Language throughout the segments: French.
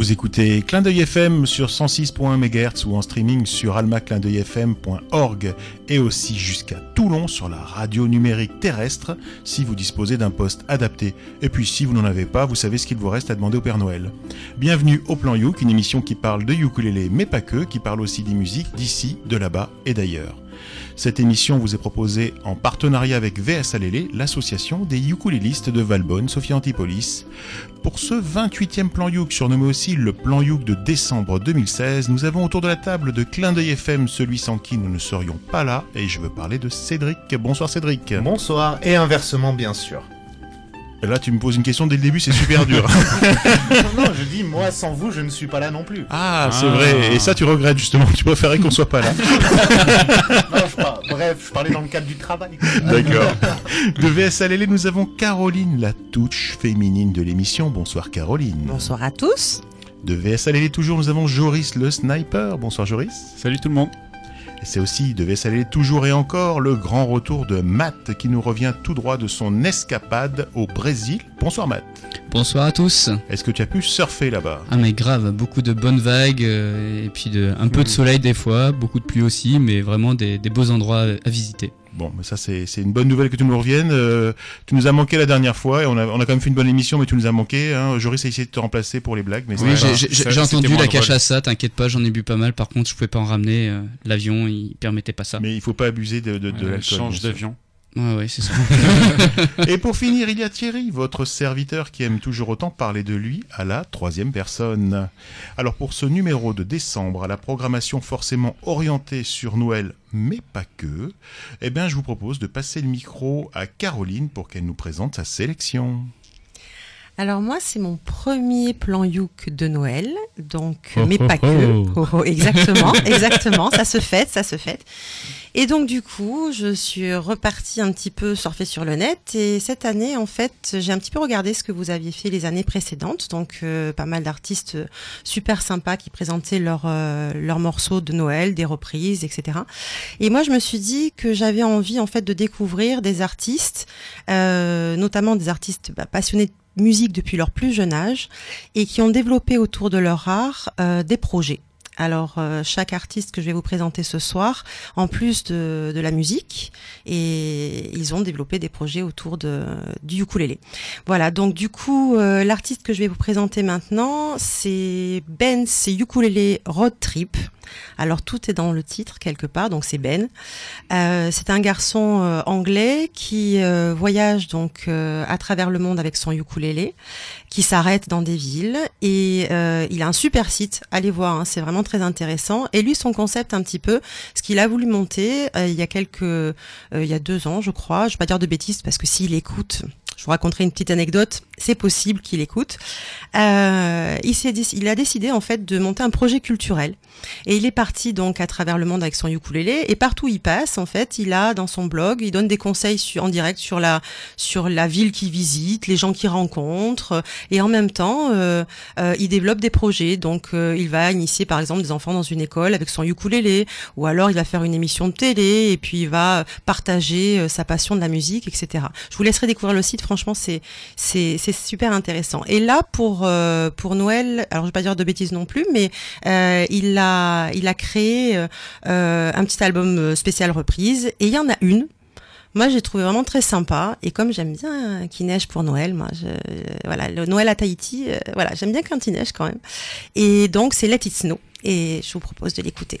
Vous écoutez Clin d'œil FM sur 106.1 MHz ou en streaming sur almaclindeuilfm.org et aussi jusqu'à Toulon sur la radio numérique terrestre si vous disposez d'un poste adapté. Et puis si vous n'en avez pas, vous savez ce qu'il vous reste à demander au Père Noël. Bienvenue au Plan Youk, une émission qui parle de ukulélé mais pas que, qui parle aussi des musiques d'ici, de là-bas et d'ailleurs. Cette émission vous est proposée en partenariat avec VS Alélé, l'association des ukulélistes de Valbonne, Sophie Antipolis. Pour ce 28e plan Youk, surnommé aussi le plan Youk de décembre 2016, nous avons autour de la table de Clin d'œil FM celui sans qui nous ne serions pas là, et je veux parler de Cédric. Bonsoir Cédric. Bonsoir, et inversement bien sûr. Là, tu me poses une question dès le début, c'est super dur. non, non, je dis, moi, sans vous, je ne suis pas là non plus. Ah, c'est vrai. Et ça, tu regrettes justement. Tu préférais qu'on soit pas là. non, je par... Bref, je parlais dans le cadre du travail. D'accord. De VS Alélé, nous avons Caroline, la touche féminine de l'émission. Bonsoir Caroline. Bonsoir à tous. De VS Alélé, toujours, nous avons Joris, le sniper. Bonsoir Joris. Salut tout le monde. Et c'est aussi, devait s'aller toujours et encore, le grand retour de Matt qui nous revient tout droit de son escapade au Brésil. Bonsoir Matt. Bonsoir à tous. Est-ce que tu as pu surfer là-bas? Ah mais grave, beaucoup de bonnes vagues euh, et puis de, un peu de soleil des fois, beaucoup de pluie aussi, mais vraiment des, des beaux endroits à visiter. Bon, mais ça c'est une bonne nouvelle que tu nous reviennes. Euh, tu nous as manqué la dernière fois et on a, on a quand même fait une bonne émission, mais tu nous as manqué. Hein. Joris a essayé de te remplacer pour les blagues, mais oui, j'ai entendu la cache à ça. T'inquiète pas, j'en ai bu pas mal. Par contre, je pouvais pas en ramener. Euh, L'avion, il permettait pas ça. Mais il faut pas abuser de, de, de l'alcool. Change d'avion. Ouais, ouais, c'est ça. et pour finir, il y a Thierry, votre serviteur qui aime toujours autant parler de lui à la troisième personne. Alors pour ce numéro de décembre, à la programmation forcément orientée sur Noël, mais pas que, eh bien je vous propose de passer le micro à Caroline pour qu'elle nous présente sa sélection. Alors moi, c'est mon premier plan Youk de Noël, donc mais pas que. Oh, oh, exactement, exactement, ça se fête, ça se fête. Et donc du coup, je suis repartie un petit peu surfer sur le net et cette année, en fait, j'ai un petit peu regardé ce que vous aviez fait les années précédentes, donc euh, pas mal d'artistes super sympas qui présentaient leurs euh, leurs morceaux de Noël, des reprises, etc. Et moi, je me suis dit que j'avais envie en fait de découvrir des artistes, euh, notamment des artistes bah, passionnés de musique depuis leur plus jeune âge et qui ont développé autour de leur art euh, des projets. Alors euh, chaque artiste que je vais vous présenter ce soir, en plus de, de, la musique, et ils ont développé des projets autour de, du ukulélé. Voilà, donc du coup, euh, l'artiste que je vais vous présenter maintenant, c'est Ben, c'est ukulélé road trip. Alors tout est dans le titre quelque part, donc c'est Ben. Euh, c'est un garçon euh, anglais qui euh, voyage donc euh, à travers le monde avec son ukulélé, qui s'arrête dans des villes et il a un super site. Allez voir, hein, c'est vraiment très intéressant. Et lui, son concept un petit peu, ce qu'il a voulu monter il y a quelques, il y a deux ans, je crois. Je vais pas dire de bêtises parce que s'il écoute, je vous raconterai une petite anecdote. C'est possible qu'il écoute. Euh, il, a décidé en fait de monter un projet culturel et il est parti donc à travers le monde avec son ukulélé et partout où il passe en fait, il a dans son blog, il donne des conseils en direct sur la sur la ville qu'il visite, les gens qu'il rencontre et en même temps euh, euh, il développe des projets. Donc il va initier par exemple des enfants dans une école avec son ukulélé ou alors il va faire une émission de télé et puis il va partager sa passion de la musique, etc. Je vous laisserai découvrir le site. Franchement, c'est super intéressant. Et là pour euh, pour Noël, alors je vais pas dire de bêtises non plus, mais il a il a créé euh, un petit album spécial reprise et il y en a une. Moi, j'ai trouvé vraiment très sympa et comme j'aime bien qu'il neige pour Noël, moi, voilà, le Noël à Tahiti, euh, voilà, j'aime bien quand il neige quand même. Et donc, c'est Let It Snow et je vous propose de l'écouter.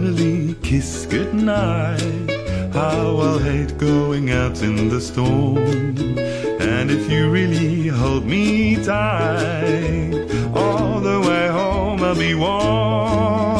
Finally kiss goodnight. how I'll hate going out in the storm. And if you really hold me tight, all the way home I'll be warm.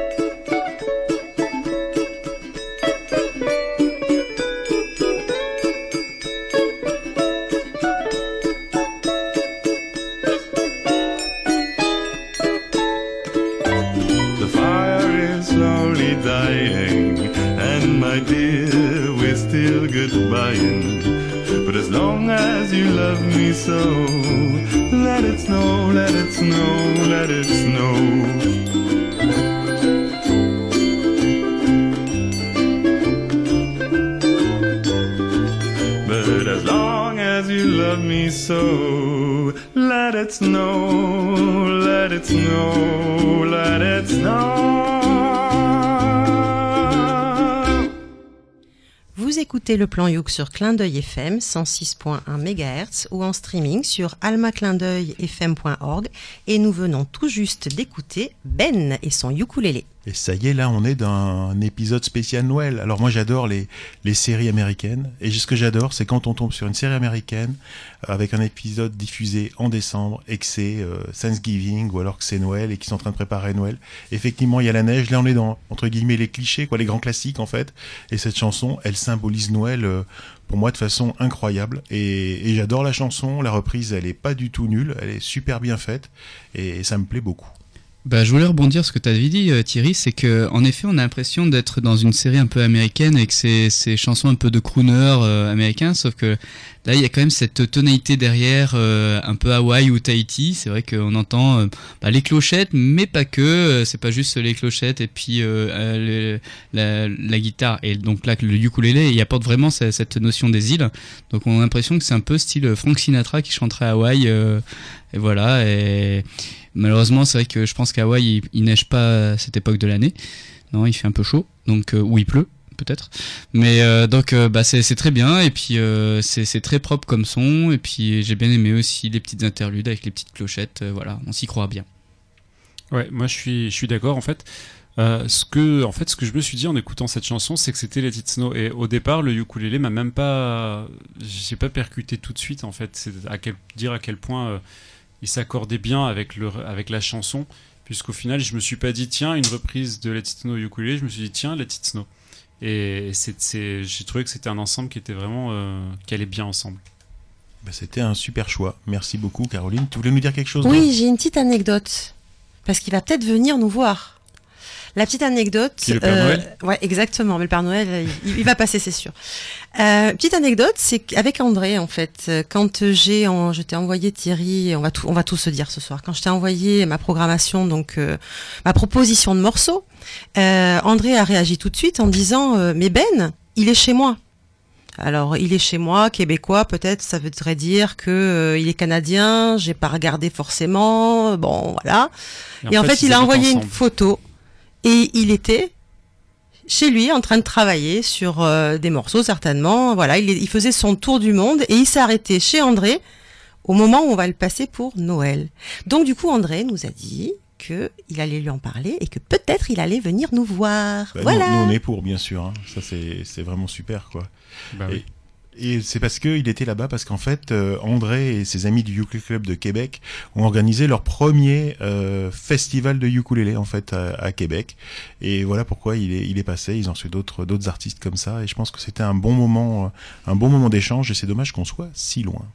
Love me so, let it snow, let it snow, let it snow. But as long as you love me so, let it snow, let it snow, let it snow. Écoutez le plan Youk sur Clin d'œil FM 106.1 MHz ou en streaming sur almaclindeuilfm.org et nous venons tout juste d'écouter Ben et son ukulélé. Et ça y est, là, on est dans un épisode spécial Noël. Alors moi, j'adore les, séries américaines. Et ce que j'adore, c'est quand on tombe sur une série américaine euh, avec un épisode diffusé en décembre et que c'est euh, Thanksgiving ou alors que c'est Noël et qu'ils sont en train de préparer Noël. Effectivement, il y a la neige. Là, on est dans, entre guillemets, les clichés, quoi, les grands classiques, en fait. Et cette chanson, elle symbolise Noël euh, pour moi de façon incroyable. Et j'adore la chanson. La reprise, elle est pas du tout nulle. Elle est super bien faite. Et ça me plaît beaucoup. Bah, je voulais rebondir sur ce que tu avais dit, euh, Thierry, c'est que en effet, on a l'impression d'être dans une série un peu américaine avec ces, ces chansons un peu de crooner euh, américains, sauf que là, il y a quand même cette tonalité derrière, euh, un peu Hawaï ou Tahiti. C'est vrai qu'on entend euh, bah, les clochettes, mais pas que. euh, c'est pas juste les clochettes et puis le- la, la guitare et donc là le ukulélé. Il apporte vraiment cette, cette notion des îles. Donc on a l'impression que c'est un peu style Frank Sinatra qui chanterait Hawaï. Et voilà. Et Malheureusement, c'est vrai que je pense qu'à Hawaï, il, neige pas à cette époque de l'année. Non, il fait un peu chaud, donc euh, ou il pleut peut-être. Mais euh, donc euh, bah c'est très bien et puis c'est très propre comme son et puis j'ai bien aimé aussi les petites interludes avec les petites clochettes. voilà, on s'y croit bien. Ouais, moi je suis, je suis d'accord. En fait, ce que, en fait, ce que je me suis dit en écoutant cette chanson, c'est que c'était Let It Snow. Et au départ, le ukulélé m'a même pas, j'ai pas percuté tout de suite. En fait, c'est à dire à quel point il s'accordait bien avec le, avec la chanson, puisqu'au final, je me suis pas dit tiens une reprise de Let It Snow au ukulélé. Je me suis dit tiens Let It Snow. Et c'est, c'est, j'ai trouvé que c'était un ensemble qui était vraiment, euh, qui allait bien ensemble. Bah, C'était un super choix. Merci beaucoup, Caroline. Tu voulais nous dire quelque chose Oui, j'ai une petite anecdote. Parce qu'il va peut-être venir nous voir. La petite anecdote. Qui le Père Noël Ouais, exactement. Mais le Père Noël, euh, il, il va passer, c'est sûr. Euh, petite anecdote, c'est qu'avec André, en fait, euh, quand j'ai, en, je t'ai envoyé Thierry, on va tout, on va tout se dire ce soir. Quand je t'ai envoyé ma programmation, donc euh, ma proposition de morceaux, euh, André a réagi tout de suite en disant, euh, mais Ben, il est chez moi. Alors, il est chez moi, québécois, peut-être, ça voudrait dire que euh, il est canadien. J'ai pas regardé forcément. Bon, voilà. Et, en fait, il a envoyé une photo et il était chez lui en train de travailler sur euh, des morceaux certainement. Voilà, il, faisait son tour du monde et il s'est arrêté chez André au moment où on va le passer pour Noël. Donc du coup, André nous a dit que il allait lui en parler et que peut-être il allait venir nous voir. Bah, voilà. Nous, on est pour, bien sûr. hein. Ça, c'est c'est vraiment super, quoi. Bah oui. Et c'est parce qu'il était là-bas, parce qu'en fait, euh, André et ses amis du Ukulele Club de Québec ont organisé leur premier euh, festival de ukulélé, en fait, à, à Québec. Et voilà pourquoi il est, il est passé. Ils ont su d'autres d'autres artistes comme ça. Et je pense que c'était un bon moment, euh, un bon moment d'échange. Et c'est dommage qu'on soit si loin.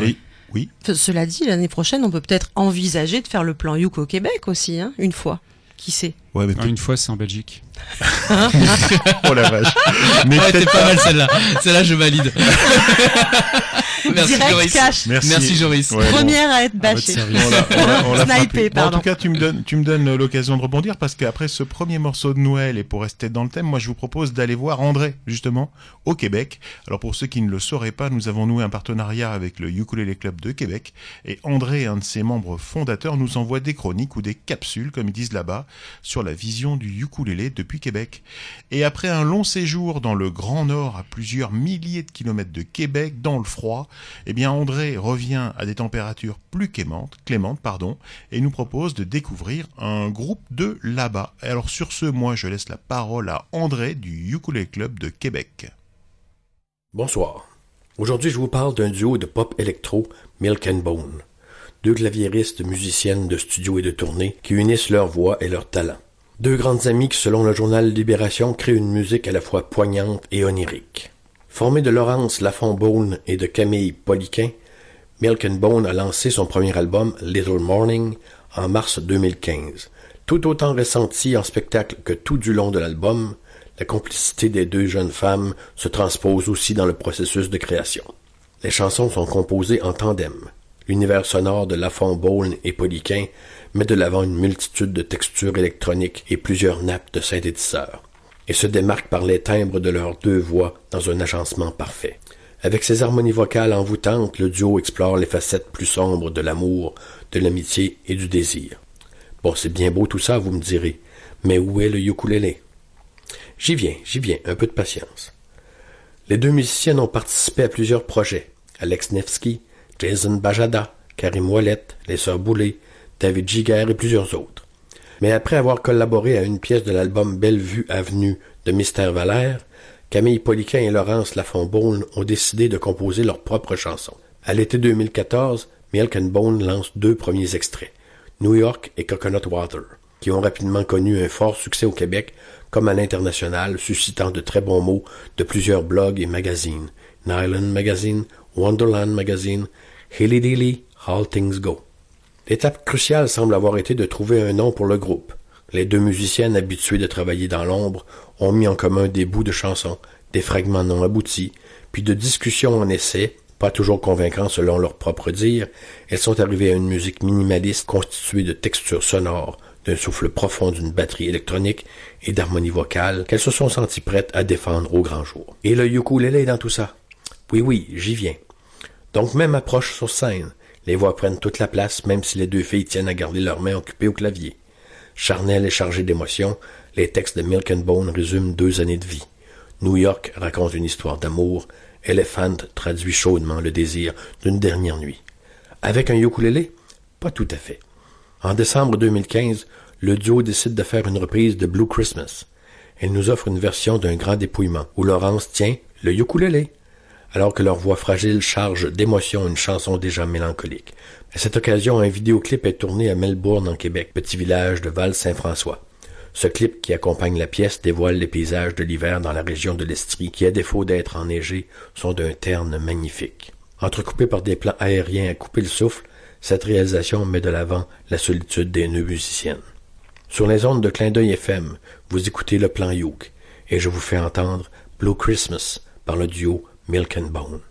Et oui, Cela dit, l'année prochaine, on peut peut-être envisager de faire le plan Youk au Québec aussi, hein, une fois. Qui sait ouais, mais Ah, une fois, c'est en Belgique. oh la vache. Mais Ouais, t'es pas mal celle-là. Celle-là, je valide. Merci Direct Joris. cash. Merci. Merci Joris. Ouais, bon. Première à être votre bâchée. On l'a- frappé. Bon, en tout cas, tu me donnes, tu me donnes l'occasion de rebondir parce qu'après ce premier morceau de Noël et pour rester dans le thème, moi je vous propose d'aller voir André justement au Québec. Alors pour ceux qui ne le sauraient pas, nous avons noué un partenariat avec le Ukulele Club de Québec et André, un de ses membres fondateurs, nous envoie des chroniques ou des capsules, comme ils disent là-bas, sur la vision du ukulélé depuis Québec. Et après un long séjour dans le Grand Nord, à plusieurs milliers de kilomètres de Québec, dans le froid, eh bien André revient à des températures plus clémentes, clémentes pardon, et nous propose de découvrir un groupe de là-bas. Alors sur ce, moi je laisse la parole à André du Ukulele Club de Québec. Bonsoir. Aujourd'hui, je vous parle d'un duo de pop électro, Milk and Bone. Deux claviéristes musiciennes de studio et de tournée qui unissent leur voix et leur talent. Deux grandes amies qui, selon le journal Libération, créent une musique à la fois poignante et onirique. Formé de Laurence Lafont-Bone et de Camille Poliquin, Milk Bone a lancé son premier album, Little Morning, en mars 2015. Tout autant ressenti en spectacle que tout du long de l'album, la complicité des deux jeunes femmes se transpose aussi dans le processus de création. Les chansons sont composées en tandem. L'univers sonore de Lafont Bone et Poliquin met de l'avant une multitude de textures électroniques et plusieurs nappes de synthétiseurs, et se démarque par les timbres de leurs deux voix dans un agencement parfait. Avec ses harmonies vocales envoûtantes, le duo explore les facettes plus sombres de l'amour, de l'amitié et du désir. Bon, c'est bien beau tout ça, vous me direz, mais où est le ukulélé? J'y viens, j'y viens, un peu de patience. Les deux musiciennes ont participé à plusieurs projets. Alex Nevsky, Jason Bajada, Karim Ouellet, les Sœurs Boulay, David Giger et plusieurs autres. Mais après avoir collaboré à une pièce de l'album Bellevue Avenue de Mystère Valère, Camille Poliquin et Laurence Lafont-Bone ont décidé de composer leurs propres chansons. À l'été 2014, Milk and Bone lance deux premiers extraits, New York et Coconut Water, qui ont rapidement connu un fort succès au Québec comme à l'international, suscitant de très bons mots de plusieurs blogs et magazines, Nylon Magazine, Wonderland Magazine, Hilly Dilly, All Things Go. L'étape cruciale semble avoir été de trouver un nom pour le groupe. Les deux musiciennes habituées de travailler dans l'ombre ont mis en commun des bouts de chansons, des fragments non aboutis, puis de discussions en essais, pas toujours convaincants selon leur propre dire, elles sont arrivées à une musique minimaliste constituée de textures sonores, d'un souffle profond d'une batterie électronique et d'harmonie vocale qu'elles se sont senties prêtes à défendre au grand jour. Et le ukulélé dans tout ça? Oui, oui, j'y viens. Donc même approche sur scène. Les voix prennent toute la place, même si les deux filles tiennent à garder leurs mains occupées au clavier. Charnel et chargé d'émotion, les textes de Milk and Bone résument deux années de vie. New York raconte une histoire d'amour, Elephant traduit chaudement le désir d'une dernière nuit. Avec un ukulélé? Pas tout à fait. En décembre 2015, le duo décide de faire une reprise de Blue Christmas. Elle nous offre une version d'un grand dépouillement, où Laurence tient le ukulélé, alors que leur voix fragile charge d'émotion une chanson déjà mélancolique. À cette occasion, un vidéoclip est tourné à Melbourne, en Québec, petit village de Val-Saint-François. Ce clip qui accompagne la pièce dévoile les paysages de l'hiver dans la région de l'Estrie, qui, à défaut d'être enneigés, sont d'un terne magnifique. Entrecoupés par des plans aériens à couper le souffle, cette réalisation met de l'avant la solitude des deux musiciennes. Sur les ondes de clin d'œil FM, vous écoutez le plan Youk, et je vous fais entendre Blue Christmas par le duo Milk and Bone.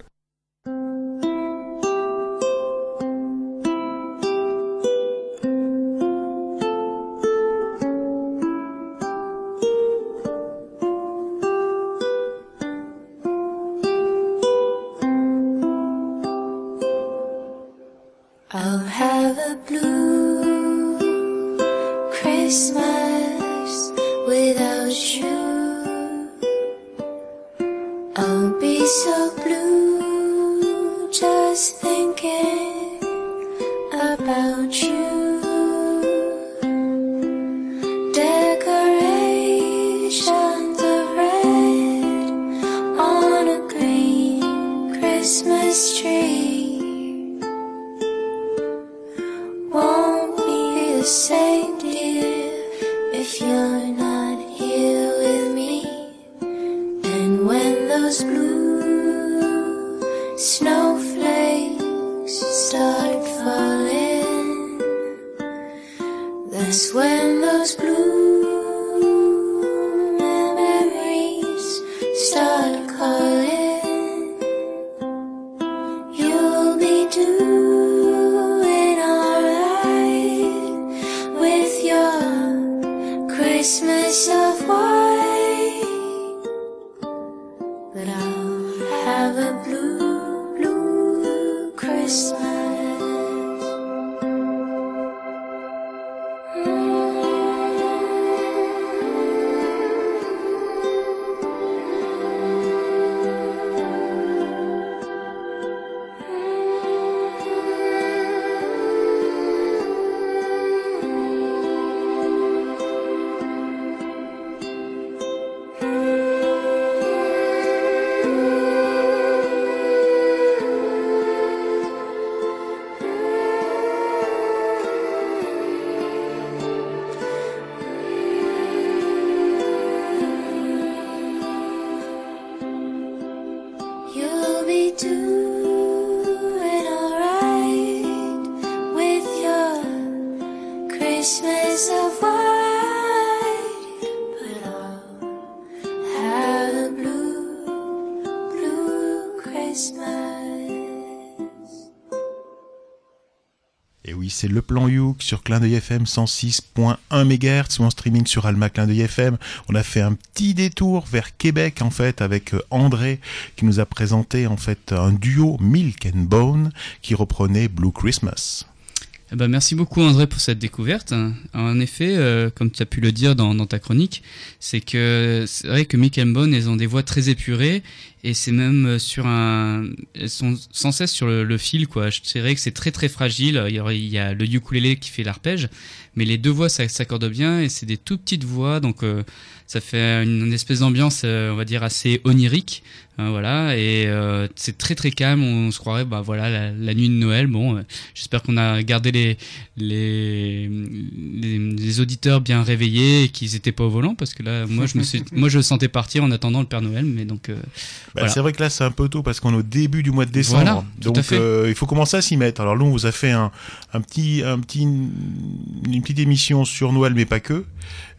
C'est le plan Youk sur Clin d'œil FM 106.1 MHz ou en streaming sur Alma Clin d'œil FM. On a fait un petit détour vers Québec en fait avec euh, André qui nous a présenté en fait un duo Milk and Bone qui reprenait Blue Christmas. Eh ben, merci beaucoup André pour cette découverte. En effet, euh, comme tu as pu le dire dans, ta chronique, c'est que c'est vrai que Mick and Bone, elles ont des voix très épurées et c'est même euh, sur un, elles sont sans cesse sur le, fil quoi. Je dirais que c'est très très fragile. Il y, a le ukulélé qui fait l'arpège, mais les deux voix ça s'accorde bien et c'est des tout petites voix donc euh, ça fait une, espèce d'ambiance on va dire assez onirique. Hein, voilà et euh, c'est très très calme. On se croirait bah voilà la, la nuit de Noël. Bon, euh, j'espère qu'on a gardé les les, les les auditeurs bien réveillés et qu'ils étaient pas au volant parce que là moi je me suis moi je le sentais partir en attendant le Père Noël mais donc euh, Bah, Voilà. C'est vrai que là c'est un peu tôt parce qu'on est au début du mois de décembre. Voilà, Donc euh, il faut commencer à s'y mettre. Alors nous on vous a fait un, un petit un petit une petite émission sur Noël mais pas que.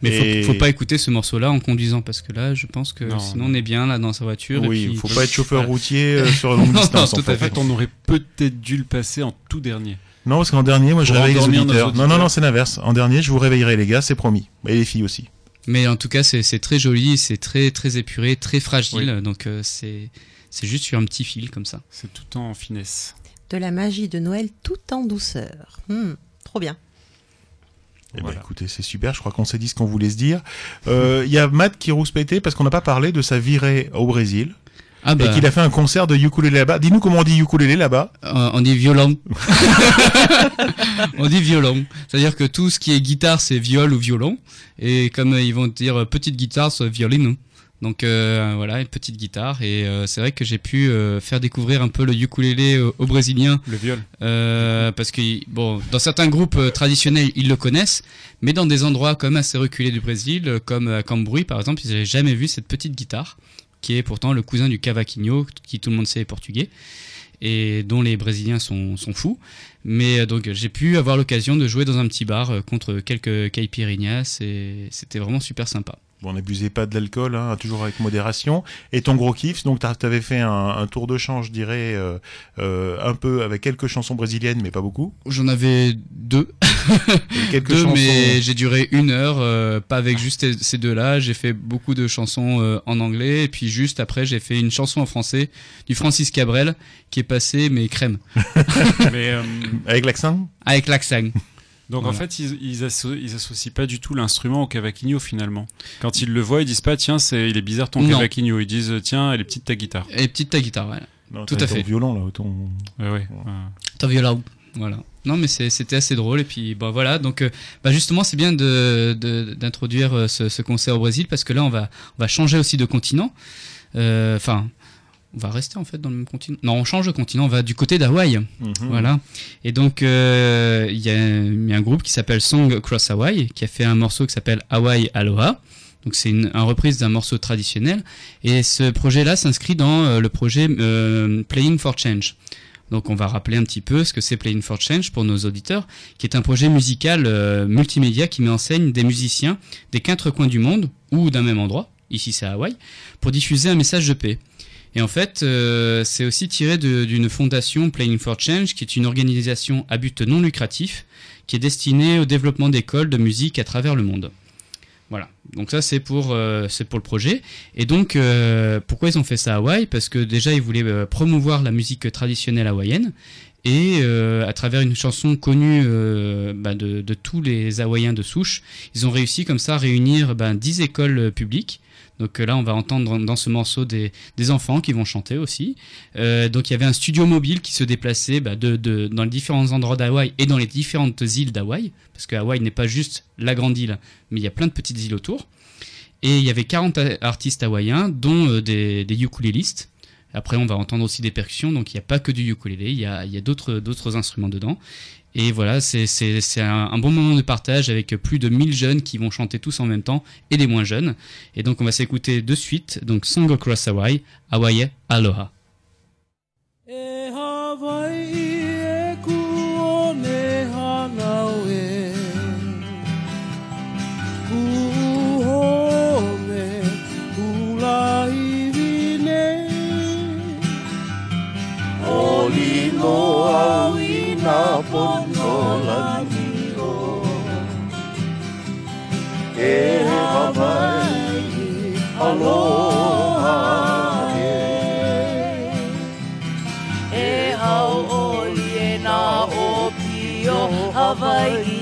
Mais Et- faut, faut pas écouter ce morceau-là en conduisant parce que là, je pense que Non, sinon non. on est bien là dans sa voiture. et Oui, puis- faut pas être chauffeur routier euh, sur longue Non, distance. tout en fait. On aurait peut-être dû le passer en tout dernier. Non, parce qu'en dernier, moi je Pour réveille les auditeurs. Non, non, non, c'est l'inverse. En dernier, je vous réveillerai les gars, c'est promis. Et les filles aussi. Mais en tout cas, c'est très joli, c'est très très épuré, très fragile. Donc euh, c'est c'est juste sur un petit fil comme ça. C'est tout en finesse. De la magie de Noël tout en douceur. Hmm, trop bien. Eh ben, Voilà. écoutez, c'est super. Je crois qu'on s'est dit ce qu'on voulait se dire. Euh, Il y a Matt qui rouspétait parce qu'on n'a pas parlé de sa virée au Brésil Ah bah, et qu'il a fait un concert de ukulélé là-bas. Dis-nous comment on dit ukulélé là-bas. euh, on dit violon. on dit violon. C'est-à-dire que tout ce qui est guitare, c'est viol ou violon. Et comme ils vont dire euh, petite guitare, c'est violino. Donc euh, voilà, une petite guitare. Et euh, c'est vrai que j'ai pu euh, faire découvrir un peu le ukulélé au, au Brésiliens Le viol. Euh, parce que bon, dans certains groupes euh, traditionnels, ils le connaissent, mais dans des endroits comme assez reculés du Brésil, comme à Cambrouis par exemple, ils n'avaient jamais vu cette petite guitare, qui est pourtant le cousin du cavaquinho, qui tout le monde sait est portugais, et dont les Brésiliens sont, sont fous. Mais euh, donc j'ai pu avoir l'occasion de jouer dans un petit bar euh, contre quelques caipirinhas, et c'était vraiment super sympa. Bon, n'abusez pas de l'alcool, hein, toujours avec modération. Et ton gros kiff, donc tu avais fait un, un tour de chant, je dirais, euh, euh, un peu avec quelques chansons brésiliennes, mais pas beaucoup. J'en avais deux, quelques deux chansons. mais j'ai duré une heure, euh, pas avec juste ces- ces deux-là. J'ai fait beaucoup de chansons euh, en anglais, et puis juste après, j'ai fait une chanson en français du Francis Cabrel qui est passé, mais crème, Mais, euh, Avec l'accent? Avec l'accent. Donc en Voilà. fait, ils, ils, asso- ils associent pas du tout l'instrument au cavaquinho finalement. Quand ils le voient, ils disent pas tiens, c'est il est bizarre ton Non. cavaquinho. Ils disent tiens, elle est petite ta guitare. Et petite ta guitare. Non, Tout t'as à ton fait. violon là, ton... Ouais, ouais. Ton violon. Voilà. Non, mais c'était assez drôle. Et puis, bah voilà. Donc, euh, bah justement, c'est bien de- de- d'introduire euh, ce, ce concert au Brésil parce que là, on va, on va changer aussi de continent. Euh, Enfin, on va rester en fait dans le même continent. Non, on change de continent. On va du côté d'Hawaï. Mhm. Voilà. Et donc, euh, il y, a il y a un groupe qui s'appelle Song Across Hawaii qui a fait un morceau qui s'appelle Hawaii Aloha. Donc, c'est une, une reprise d'un morceau traditionnel. Et ce projet-là s'inscrit dans euh, le projet euh, Playing for Change. Donc, on va rappeler un petit peu ce que c'est Playing for Change pour nos auditeurs, qui est un projet musical multimédia qui met en scène des musiciens des quatre coins du monde ou d'un même endroit, ici c'est Hawaï, pour diffuser un message de paix. Et en fait, euh, c'est aussi tiré d'une fondation Playing for Change, qui est une organisation à but non lucratif, qui est destinée au développement d'écoles de musique à travers le monde. Voilà. Donc ça, c'est pour, euh, pour le projet. Et donc, euh, pourquoi ils ont fait ça à Hawaï? Parce que déjà, ils voulaient promouvoir la musique traditionnelle hawaïenne. Et à travers une chanson connue bah, de, tous les Hawaïens de souche, ils ont réussi comme ça à réunir ben, 10 écoles euh, publiques. Donc euh, là, on va entendre dans- ce morceau des, enfants qui vont chanter aussi. Euh, donc il y avait un studio mobile qui se déplaçait bah, dans les différents endroits d'Hawaï et dans les différentes îles d'Hawaï, parce que Hawaï n'est pas juste la grande île, mais il y a plein de petites îles autour. Et il y avait 40 a- artistes hawaïens, dont euh, des, des ukulélistes. Après, on va entendre aussi des percussions, donc il n'y a pas que du ukulélé, il y a, a d'autres instruments dedans. Et voilà, c'est un, bon moment de partage avec plus de 1000 jeunes qui vont chanter tous en même temps et des moins jeunes. Et donc on va s'écouter de suite, donc Song Across Hawaii, Hawaii Aloha. E Hawaii aloha e E hau oli e nā o pio Hawaii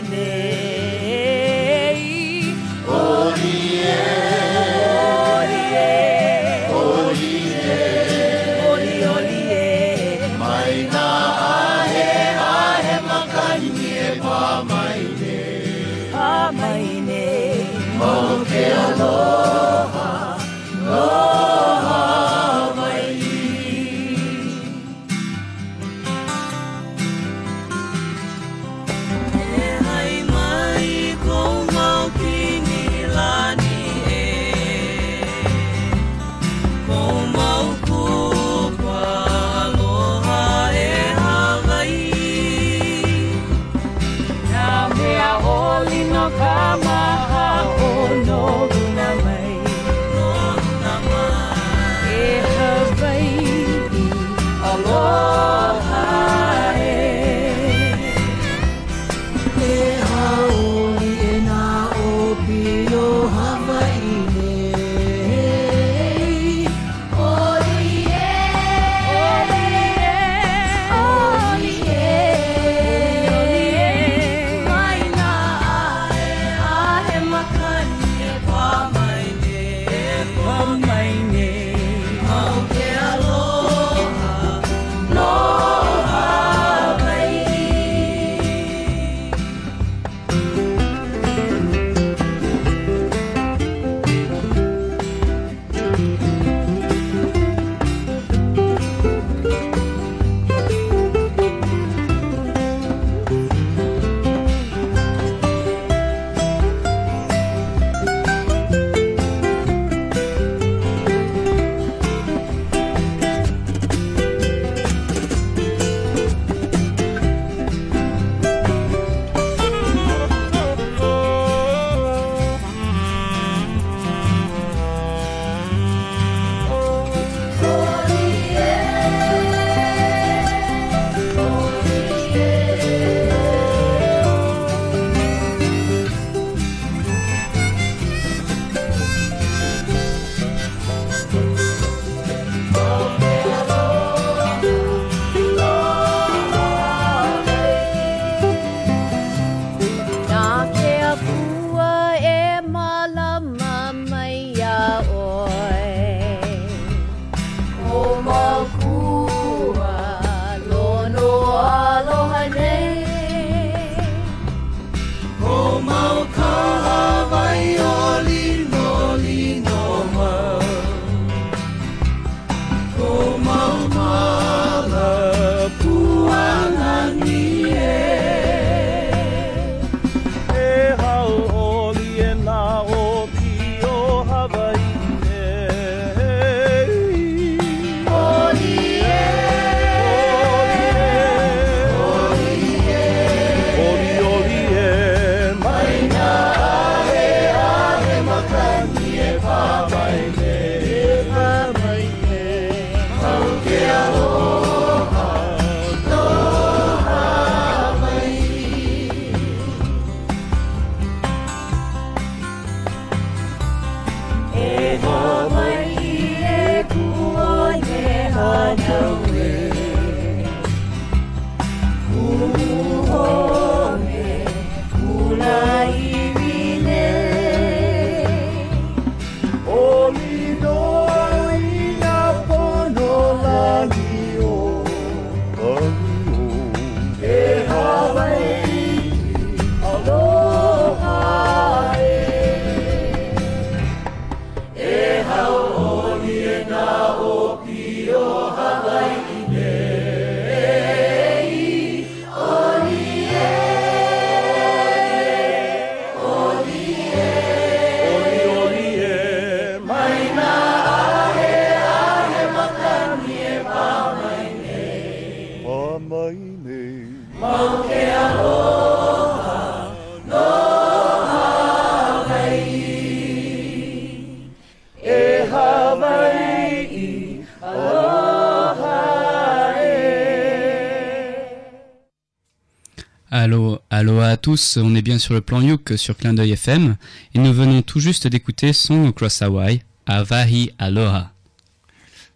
on est bien sur le plan Youk sur Clin d'œil FM et nous venons tout juste d'écouter Song Across Hawaii, Avahi Aloha.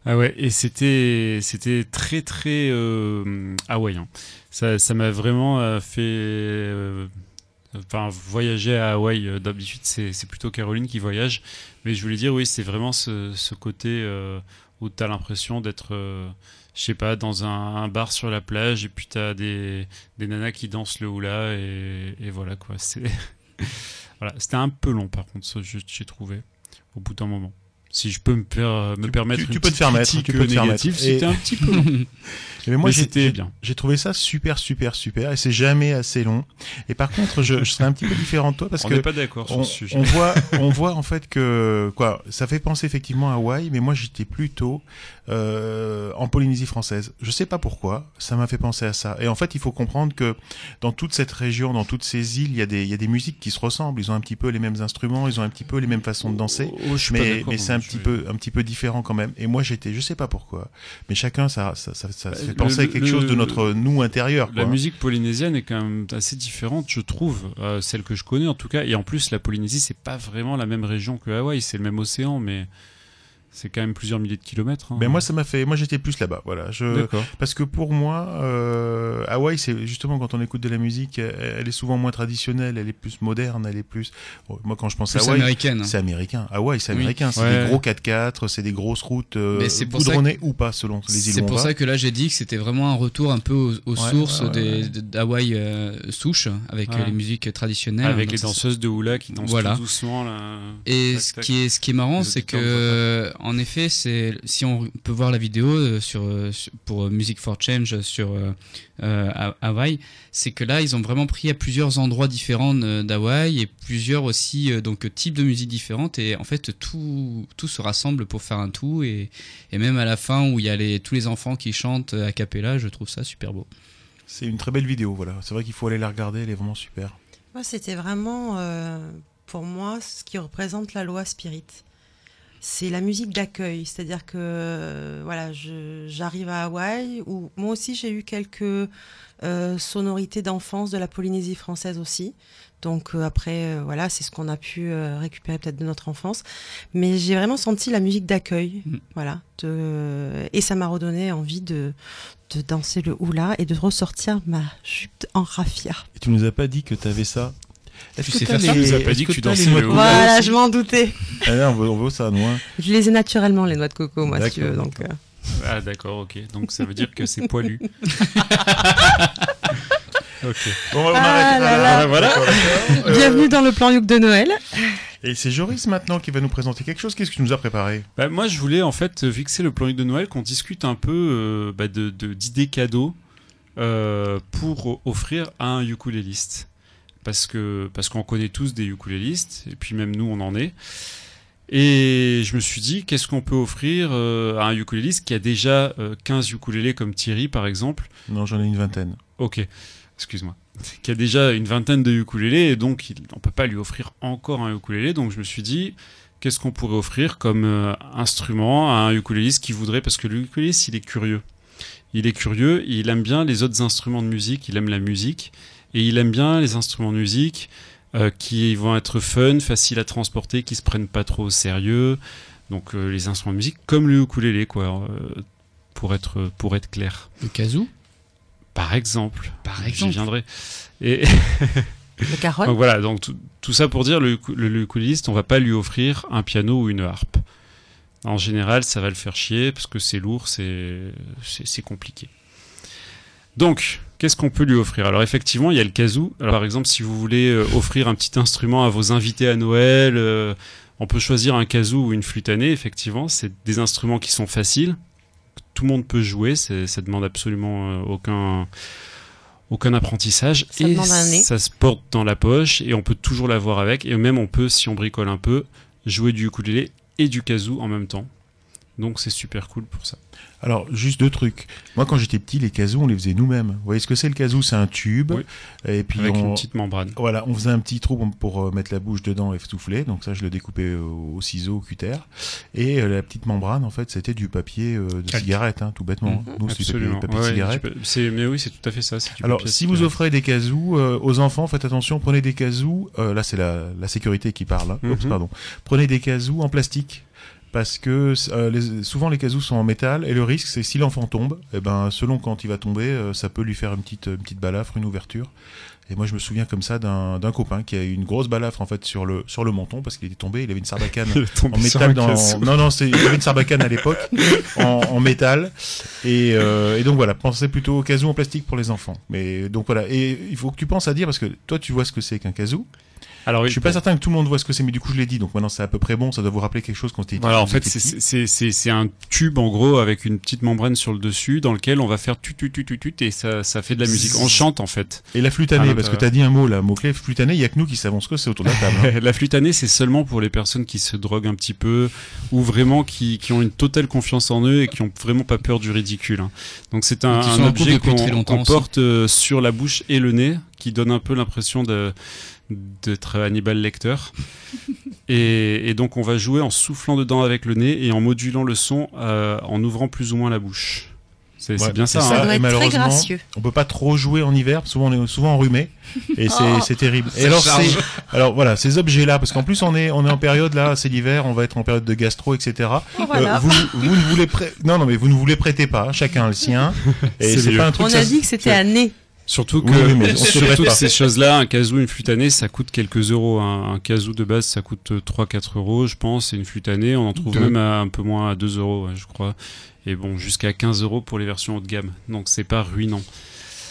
Ah ouais, et c'était c'était très très euh, hawaïen. Ça ça m'a vraiment euh, fait euh, enfin voyager à Hawaï. Euh, D'habitude c'est plutôt Caroline qui voyage, mais je voulais dire oui c'est vraiment ce côté euh, où t'as l'impression d'être euh, je sais pas dans un, bar sur la plage et puis t'as des des nanas qui dansent le hula et, et voilà quoi. C'est voilà c'était un peu long par contre j'ai trouvé au bout d'un moment. Si je peux me, per- me Tu- permettre tu- tu une peux te permettre, critique tu peux te négative, c'était un petit peu long. Mais moi, j'ai- bien. Trouvé ça super, super, super, et c'est jamais assez long. Et par contre, je, je serais un petit peu différent de toi parce On que n'est pas d'accord sur on, ce sujet. on voit, on voit en fait que quoi, ça fait penser effectivement à Hawaï, mais moi j'étais plutôt euh, en Polynésie française. Je sais pas pourquoi, ça m'a fait penser à ça. Et en fait, il faut comprendre que dans toute cette région, dans toutes ces îles, il y a des, il y a des musiques qui se ressemblent. Ils ont un petit peu les mêmes instruments, ils ont un petit peu les mêmes façons de danser. Oh, je suis pas mais mais c'est un petit peu un petit peu différent quand même et moi j'étais je sais pas pourquoi mais chacun ça ça ça, ça Bah, fait penser à quelque le- chose de notre nous intérieur La quoi. musique polynésienne est quand même assez différente, je trouve, euh, celle que je connais en tout cas. Et en plus, la Polynésie, c'est pas vraiment la même région que Hawaï, c'est le même océan, mais c'est quand même plusieurs milliers de kilomètres. hein. Ben moi ça m'a fait moi j'étais plus là-bas voilà je parce que pour moi euh, Hawaï c'est justement quand on écoute de la musique elle, est souvent moins traditionnelle elle est plus moderne elle est plus bon, moi quand je pense à Hawaï américaine. hein. c'est américain Hawaï c'est Oui. américain c'est Ouais. des gros 4x4 c'est des grosses routes euh, Mais c'est pour ça goudronnées ou pas selon les îles C'est pour ça que là j'ai dit que c'était vraiment un retour un peu aux, aux Ouais, sources ouais, ouais, des- d'Hawaï euh, souche avec Ouais. euh, les musiques traditionnelles. Avec Donc les danseuses de hula qui dansent Voilà. tout doucement. Là. Et Tac, ce qui est ce qui est marrant, c'est que en effet, c'est si on peut voir la vidéo euh, sur euh, sur- pour euh, Music for Change sur euh, Ha- Hawaï, c'est que là ils ont vraiment pris à plusieurs endroits différents d'Hawaï et plusieurs aussi donc types de musique différentes et en fait tout tout se rassemble pour faire un tout et, et même à la fin où il y a les tous les enfants qui chantent a cappella, je trouve ça super beau. c'est une très belle vidéo voilà c'est vrai qu'il faut aller la regarder elle est vraiment super Moi, c'était vraiment, euh, pour moi, ce qui représente la loi spirit. C'est la musique d'accueil, c'est-à-dire que euh, voilà, j'arrive à Hawaï où moi aussi j'ai eu quelques euh, sonorités d'enfance de la Polynésie française aussi. Donc euh, après, euh, voilà, c'est ce qu'on a pu récupérer peut-être de notre enfance. Mais j'ai vraiment senti la musique d'accueil, Mm. voilà. De... Et ça m'a redonné envie de, de danser le hula et de ressortir ma jupe en raffia. et tu nous as pas dit que tu avais ça Tu sais faire ça Tu nous as pas dit que tu dansais noix le de hula. coco Voilà, je m'en doutais. Ah on veut, on veut ça nous. Je les ai naturellement, les noix de coco, moi, si tu veux. Donc, euh, Ah d'accord, ok. Donc ça veut dire que c'est poilu. ok. Bon, on Ah arrête. là là. voilà. Euh, Bienvenue dans le plan Youk de Noël. Et c'est Joris maintenant qui va nous présenter quelque chose. Qu'est-ce que tu nous as préparé? Bah, moi, je voulais en fait, vu que c'est le plan de Noël, qu'on discute un peu euh, bah, de de- d'idées cadeaux euh, pour offrir à un ukuléliste. Parce que parce qu'on connaît tous des ukulélistes, et puis même nous, on en est. Et je me suis dit, qu'est-ce qu'on peut offrir euh, à un ukuléliste qui a déjà euh, 15 ukulélés comme Thierry, par exemple? Non, j'en ai une vingtaine. Ok, excuse-moi. Qui a déjà une vingtaine de ukulélés et donc il, on peut pas lui offrir encore un ukulélé. Donc je me suis dit, qu'est-ce qu'on pourrait offrir comme euh, instrument à un ukuléliste qui voudrait parce que le ukuléliste il est curieux. Il est curieux, il aime bien les autres instruments de musique, il aime la musique et il aime bien les instruments de musique euh, qui vont être fun, faciles à transporter, qui se prennent pas trop au sérieux. Donc euh, les instruments de musique comme le ukulélé quoi, euh, pour être pour être clair. Le kazoo? Par exemple. Par J'y exemple. viendrai. Et Le carotte. donc voilà, donc tout, tout ça pour dire, le, le, le ukuléliste, on va pas lui offrir un piano ou une harpe. En général, ça va le faire chier parce que c'est lourd, c'est compliqué. Donc, qu'est-ce qu'on peut lui offrir? Alors effectivement, il y a le kazoo. Alors par exemple, si vous voulez euh, offrir un petit instrument à vos invités à Noël, euh, on peut choisir un kazoo ou une flûte à nez. Effectivement, c'est des instruments qui sont faciles, que tout le monde peut jouer. Ça demande absolument euh, aucun aucun apprentissage Ça et demande un nez. ça se porte dans la poche et on peut toujours l'avoir avec et même on peut si on bricole un peu jouer du ukulélé et du kazoo en même temps Donc c'est super cool pour ça. Alors, juste deux trucs. Moi, quand j'étais petit, les kazoo, on les faisait nous-mêmes. Vous voyez ce que c'est le kazoo C'est un tube. Oui. Et puis, Avec on, une petite membrane. voilà, on faisait un petit trou pour euh, mettre la bouche dedans et souffler. Donc ça, je le découpais au, au ciseau, au cutter. Et euh, la petite membrane, en fait, c'était du papier euh, de cigarette, hein, tout bêtement. Mhm. Nous, c'était du papier de ouais, cigarette. peux- c'est- mais oui, c'est tout à fait ça. du Alors, si vous offrez des euh, aux enfants, faites attention, prenez des kazoo. euh, là, c'est la, la sécurité qui parle. hein. Oups, Mhm. pardon. Prenez des kazoo en plastique. Parce que euh, les- souvent les kazoo sont en métal et le risque c'est si l'enfant tombe, eh ben selon quand il va tomber, euh, ça peut lui faire une petite une petite balafre, une ouverture. Et moi je me souviens comme ça d'un copain qui a eu une grosse balafre en fait sur le sur le menton parce qu'il était tombé, il avait une sarbacane en métal dans non non c'est il avait une sarbacane à l'époque en, en métal. Et, euh, et donc voilà pensez plutôt au kazoo en plastique pour les enfants. Mais donc voilà. Et il faut que tu penses à dire parce que toi tu vois ce que c'est qu'un kazoo Alors, je suis pas certain que tout le monde voit ce que c'est mais du coup je l'ai dit donc maintenant c'est à peu près bon ça doit vous rappeler quelque chose quand t'es Voilà, en fait, c'est- petit. c'est c'est- c'est un tube en gros avec une petite membrane sur le dessus dans lequel on va faire tut tut tut tut tut et ça, ça fait de la musique. On chante en fait. et la flûte à année parce que t'as dit un mot là mot clé flûte année il y a que nous qui savons ce que c'est autour de la table hein. la flûte année, c'est seulement pour les personnes qui se droguent un petit peu ou vraiment qui, qui ont une totale confiance en eux et qui ont vraiment pas peur du ridicule. hein. Donc c'est un, un objet qu'on qu'on porte euh, sur la bouche et le nez qui donne un peu l'impression de d'être Hannibal Lecter. et, et donc on va jouer en soufflant dedans avec le nez et en modulant le son euh, en ouvrant plus ou moins la bouche. C'est Ouais, bien ça. ça. hein. Ça doit et être très malheureusement, gracieux. on peut pas trop jouer en hiver souvent on est souvent enrhumé et c'est Oh. c'est terrible et alors alors voilà ces objets là parce qu'en plus on est on est en période là c'est l'hiver on va être en période de gastro etc Voilà. Euh, vous vous ne voulez non non mais vous ne voulez prêter pas chacun a le sien et C'est pas un truc On ça- a dit que c'était à nez. Surtout que Oui, oui, mais on se surtout que ces choses-là, un kazoo, une flûte année, ça coûte quelques euros. Un, un kazoo de base, ça coûte 3-4 euros, je pense. Et une flûte année, on en trouve Deux. même à un peu moins à 2 euros, je crois. Et bon, jusqu'à 15 euros pour les versions haut de gamme. Donc c'est pas ruinant.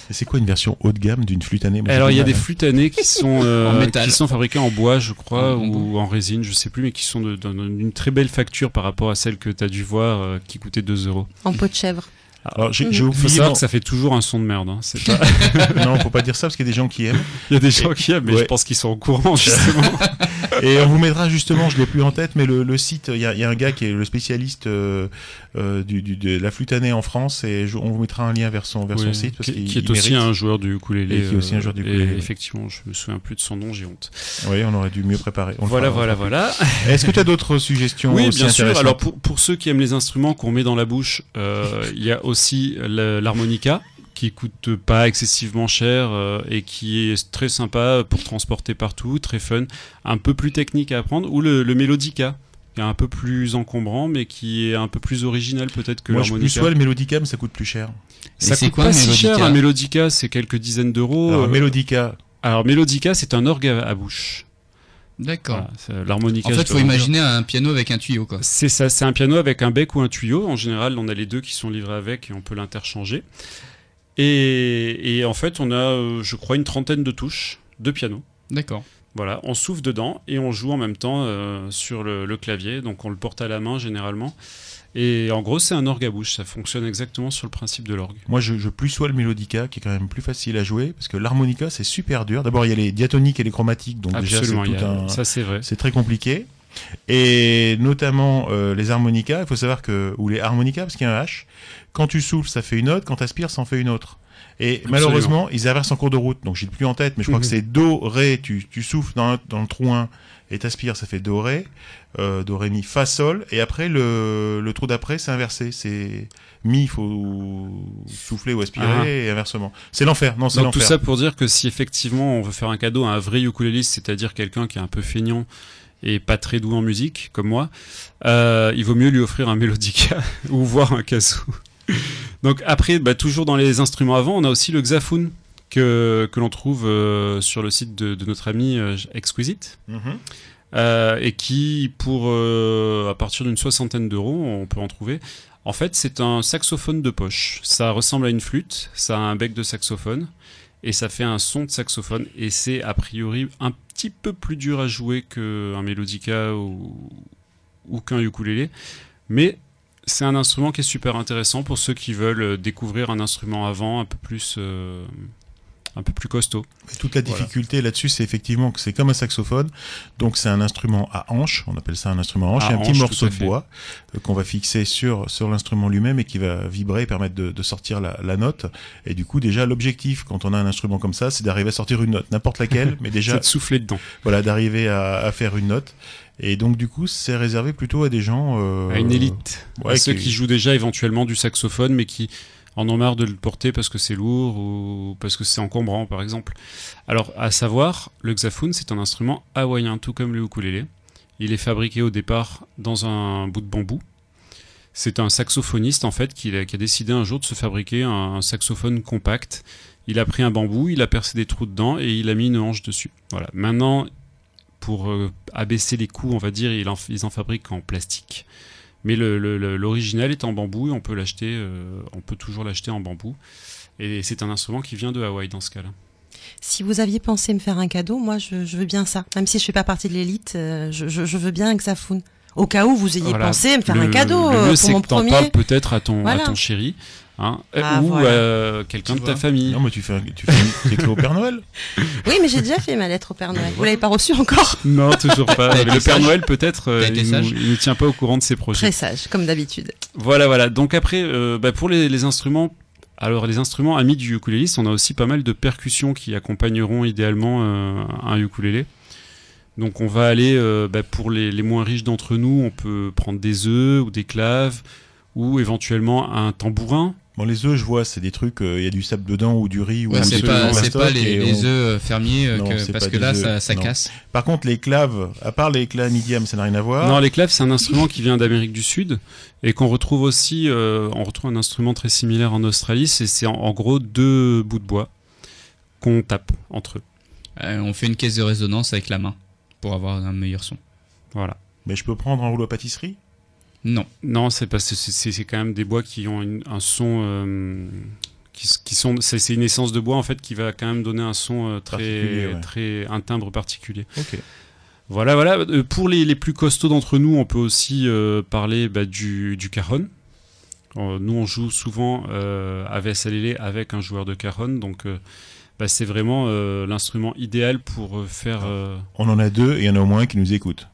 Et c'est quoi une version haut de gamme d'une flûte année Moi, j'ai Alors il y a des hein. flûtes années qui sont euh, qui sont fabriquées en bois, je crois, En- ou en résine, je sais plus, mais qui sont d'une très belle facture par rapport à celle que tu as dû voir, euh, qui coûtait 2 euros. En peau de chèvre. Alors j'ai j'ai Mhm. Il faut oublié savoir que ça fait toujours un son de merde. Hein. C'est pas- non faut pas dire ça parce qu'il y a des gens qui aiment Il y a des gens qui aiment, mais Ouais. je pense qu'ils sont au courant justement. Et on vous mettra justement, je l'ai plus en tête, mais le, le site, il y a, il y a un gars qui est le spécialiste euh, euh, du, du- de la flûte année en France, et je- on vous mettra un lien vers son, vers son Oui, site parce qui, est aussi un joueur du ukulélé. Et qui est aussi un euh, joueur du et ukulélé. effectivement, je me souviens plus de son nom, j'ai honte. Oui, on aurait dû mieux préparer. On Voilà, voilà, voilà. Est-ce que tu as d'autres suggestions Oui, bien sûr. Alors pour, pour ceux qui aiment les instruments qu'on met dans la bouche, il y a aussi l'harmonica qui coûte pas excessivement cher euh, et qui est très sympa pour transporter partout, très fun, un peu plus technique à apprendre, ou le, le mélodica qui est un peu plus encombrant mais qui est un peu plus original peut-être que Moi, je plus soit le Melodica, mais ça coûte plus cher. Ça c'est coûte quoi pas si cher un mélodica, c'est quelques dizaines d'euros. Alors, Euh, Melodica, Alors mélodica, c'est un orgue à, à bouche. D'accord. Voilà, c'est- L'harmonica. En fait, faut imaginer un piano avec un tuyau, quoi. C'est ça, c'est un piano avec un bec ou un tuyau. En général, on a les deux qui sont livrés avec et on peut l'interchanger. Et, et en fait, on a, euh, je crois, une trentaine de touches de piano. D'accord. Voilà, on souffle dedans et on joue en même temps euh, sur le, le clavier. Donc on le porte à la main généralement. Et en gros, c'est un orgue à bouche. Ça fonctionne exactement sur le principe de l'orgue. moi je, je plus sois le Melodica, qui est quand même plus facile à jouer, parce que l'harmonica c'est super dur. D'abord il y a les diatoniques et les chromatiques, donc déjà c'est Absolument, il y tout a- un, ça c'est vrai. C'est très compliqué. Et notamment euh, les harmonicas, il faut savoir que, ou les harmonicas, parce qu'il y a un H, quand tu souffles, ça fait une note, quand tu aspires, ça en fait une autre. Et malheureusement, ils inversent en cours de route, donc j'ai plus en tête, mais je crois Mhm. que c'est Do, Ré, tu, tu souffles dans, le- dans le trou 1 et t'aspires, ça fait Do, Ré, euh, Do, Ré, Mi, Fa, Sol, et après le, le trou d'après, c'est inversé, c'est Mi, il faut souffler ou aspirer, Ah. et inversement. C'est l'enfer, non, c'est Donc tout l'enfer. ça pour dire que si effectivement on veut faire un cadeau à un vrai ukuléliste, c'est-à-dire quelqu'un qui est un peu feignant et pas très doux en musique, comme moi, euh, il vaut mieux lui offrir un mélodica ou voir un kazoo. Donc après, bah, toujours dans les instruments avant, on a aussi le xafoun que, que l'on trouve euh, sur le site de, de notre ami euh, Exquisite. Mhm. Euh, et qui, pour à partir d'une soixantaine d'euros, on peut en trouver. En fait, c'est un saxophone de poche. Ça ressemble à une flûte, ça a un bec de saxophone et ça fait un son de saxophone. Et c'est a priori un petit peu plus dur à jouer qu'un mélodica ou, ou qu'un ukulélé, mais c'est un instrument qui est super intéressant pour ceux qui veulent euh, découvrir un instrument avant un peu plus. euh, un peu plus costaud. Et toute la Voilà. difficulté là-dessus, c'est effectivement que c'est comme un saxophone. Donc c'est un instrument à hanche, on appelle ça un instrument à hanche. À a un petit morceau de bois euh, qu'on va fixer sur, sur l'instrument lui-même et qui va vibrer et permettre de, de sortir la, la note. Et du coup, déjà, l'objectif quand on a un instrument comme ça, c'est d'arriver à sortir une note, n'importe laquelle, mais déjà de souffler dedans. voilà, d'arriver à, à faire une note. Et donc du coup, c'est réservé plutôt à des gens... euh, à une élite. ouais, à ceux qui- qui jouent déjà éventuellement du saxophone, mais qui en ont marre de le porter parce que c'est lourd ou parce que c'est encombrant, par exemple. Alors, à savoir, le xylophone, c'est un instrument hawaïen, tout comme le ukulélé. Il est fabriqué au départ dans un bout de bambou. C'est un saxophoniste, en fait, qui a, qui a décidé un jour de se fabriquer un, un saxophone compact. Il a pris un bambou, il a percé des trous dedans et il a mis une hanche dessus. Voilà. Maintenant, pour euh, abaisser les coûts, on va dire, ils en, en fabriquent en plastique. Mais l'original est en bambou et on peut l'acheter, euh, on peut toujours l'acheter en bambou. Et c'est un instrument qui vient de Hawaï dans ce cas-là. Si vous aviez pensé me faire un cadeau, moi je, veux bien ça. Même si je fais pas partie de l'élite, euh, je, veux bien un xafoun. Au cas où vous ayez Voilà. pensé me faire Le- un cadeau Le euh, mieux, pour c'est mon que t'en premier. parles peut-être à ton, Voilà. à ton chéri, hein, euh, Ah, ou voilà. à quelqu'un Tu de ta famille. Non, mais tu fais, tu fais une- t'écris au Père Noël. Oui, mais j'ai déjà fait ma lettre au Père Noël. Vous l'avez pas reçu encore Non, toujours pas. Mais le Père Noël, peut-être, euh, il, ne tient pas au courant de ses projets. Très sage, comme d'habitude. Voilà, voilà. Donc après, euh, bah, pour les, les instruments, alors les instruments amis du ukuléliste, on a aussi pas mal de percussions qui accompagneront idéalement euh, un ukulélé. Donc on va aller, euh, bah, pour les, les moins riches d'entre nous, on peut prendre des œufs ou des claves ou éventuellement un tambourin. Bon, les œufs, je vois, c'est des trucs, euh, il y a du sable dedans ou du riz ou Ouais, un c'est pas, c'est pas les, et les on- œufs euh, fermiers euh, Non, que- c'est parce que là ça, casse. Par contre, les claves, à part les clamidium, ça n'a rien à voir. Non, les claves, c'est un instrument qui vient d'Amérique du Sud et qu'on retrouve aussi, euh, on retrouve un instrument très similaire en Australie. C'est c'est en, en gros deux bouts de bois qu'on tape entre eux. Euh, on fait une caisse de résonance avec la main pour avoir un meilleur son. Voilà. Mais je peux prendre un rouleau à pâtisserie? Non. Non, c'est parce que c'est- quand même des bois qui ont une- un son. euh, qui, sont, c'est une essence de bois en fait qui va quand même donner un son euh, très, ouais. très, un timbre particulier. Ok. Voilà, voilà. Euh, Pour les, les plus costauds d'entre nous, on peut aussi euh, parler bah, du, du cajon. Euh, nous, on joue souvent euh, à Vessalélé avec un joueur de cajon, donc euh, bah, c'est vraiment euh, l'instrument idéal pour euh, faire. euh, On en a deux et il y en a au moins un qui nous écoute.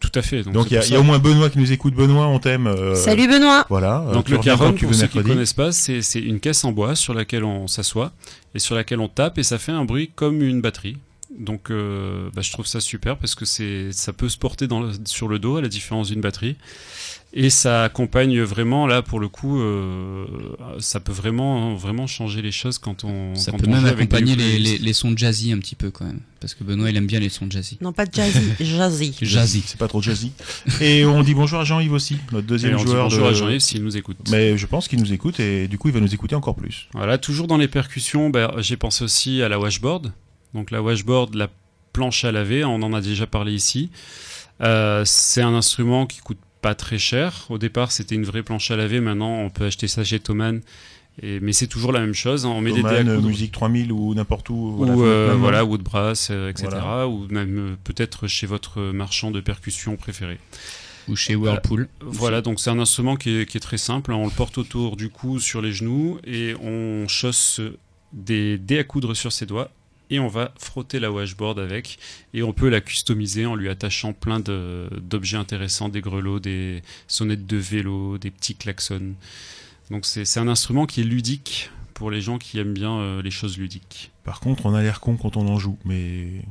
tout à fait. Donc, il y, a- y au moins Benoît qui nous écoute. Benoît, on t'aime. euh, Salut Benoît Voilà. Donc le caron, pour ceux qui ne connaissent pas, c'est une caisse en bois sur laquelle on s'assoit et sur laquelle on tape et ça fait un bruit comme une batterie. Donc euh, bah, je trouve ça super parce que c'est ça peut se porter dans le- sur le dos à la différence d'une batterie et ça accompagne vraiment là pour le coup euh, ça peut vraiment vraiment changer les choses quand on Ça quand peut on même accompagner les, les, les sons jazzy un petit peu quand même. Parce que Benoît il aime bien les sons jazzy. Non, pas de jazzy, jazzy. Jazzy. C'est pas trop jazzy. et on dit bonjour à Jean-Yves aussi, notre Et deuxième on dit joueur bonjour de. à Jean-Yves s'il nous écoute. Mais je pense qu'il nous écoute et du coup il va nous écouter encore plus. Voilà, toujours dans les percussions, bah, j'ai pensé aussi à la washboard. Donc la washboard, la planche à laver, on en a déjà parlé ici. Euh, c'est un instrument qui coûte pas très cher. Au départ, c'était une vraie planche à laver. Maintenant, on peut acheter ça chez Thomann. Et, mais c'est toujours la même chose. hein. On met des dés à coudre. Musique 3000 ou n'importe où. ou voilà, faut euh, voilà. Woodbrass, euh, etc. Voilà. Ou même euh, peut-être chez votre marchand de percussion préféré. Ou chez Whirlpool. Voilà, donc c'est un instrument qui est, qui est très simple. hein. On le porte autour du cou, sur les genoux, et on chausse des dés à coudre sur ses doigts. Et on va frotter la washboard avec. Et on peut la customiser en lui attachant plein de- d'objets intéressants, des grelots, des sonnettes de vélo, des petits klaxons. Donc c'est c'est un instrument qui est ludique pour les gens qui aiment bien euh, les choses ludiques. Par contre, on a l'air con quand on en joue, mais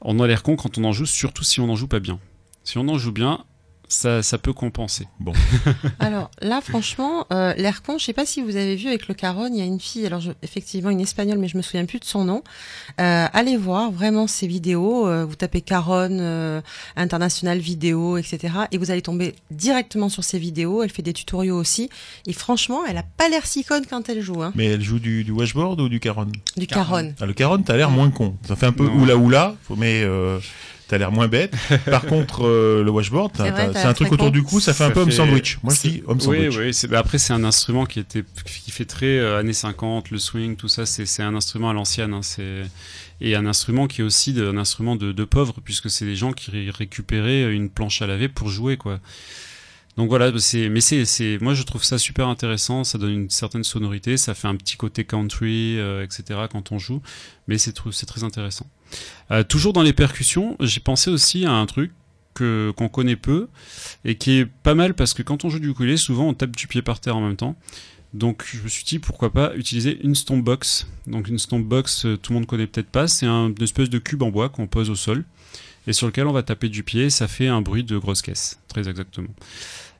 On a l'air con quand on en joue, surtout si on n'en joue pas bien. Si on en joue bien, ça, ça peut compenser. bon. Alors là, franchement, euh, l'air con, je sais pas si vous avez vu avec le Caron, il y a une fille, alors je- effectivement une espagnole, mais je me souviens plus de son nom. Euh, allez voir vraiment ses vidéos. euh, vous tapez Caron euh, international vidéo, etc. Et vous allez tomber directement sur ses vidéos. Elle fait des tutoriaux aussi. Et franchement, elle a pas l'air si conne quand elle joue. Hein, Mais elle joue du, du washboard ou du caron du Caron. Caron. ah, Le caron, t'as l'air moins con. Ça fait un peu Non. oula oula, mais euh, t'as l'air moins bête. Par contre, euh, le washboard, C'est un truc autour du cou, ça fait un peu homme fait- sandwich. Moi, je dis homme Oui, sandwich. oui. c'est- bah après, c'est un instrument qui était, qui fait très euh, années 50, le swing, tout ça. C'est c'est un instrument à l'ancienne. hein, c'est et un instrument qui est aussi de- un instrument de, de pauvres, puisque c'est des gens qui ré- récupéraient une planche à laver pour jouer, quoi. Donc voilà, c'est, mais c'est, c'est, moi je trouve ça super intéressant. Ça donne une certaine sonorité, ça fait un petit côté country, euh, etc. quand on joue. Mais c'est, tr- c'est très intéressant. Euh, toujours dans les percussions, j'ai pensé aussi à un truc que qu'on connaît peu et qui est pas mal parce que quand on joue du ukulélé, souvent on tape du pied par terre en même temps. Donc je me suis dit pourquoi pas utiliser une stompbox. Donc une stompbox, euh, tout le monde connaît peut-être pas, c'est un, une espèce de cube en bois qu'on pose au sol et sur lequel on va taper du pied. Ça fait un bruit de grosse caisse, très exactement.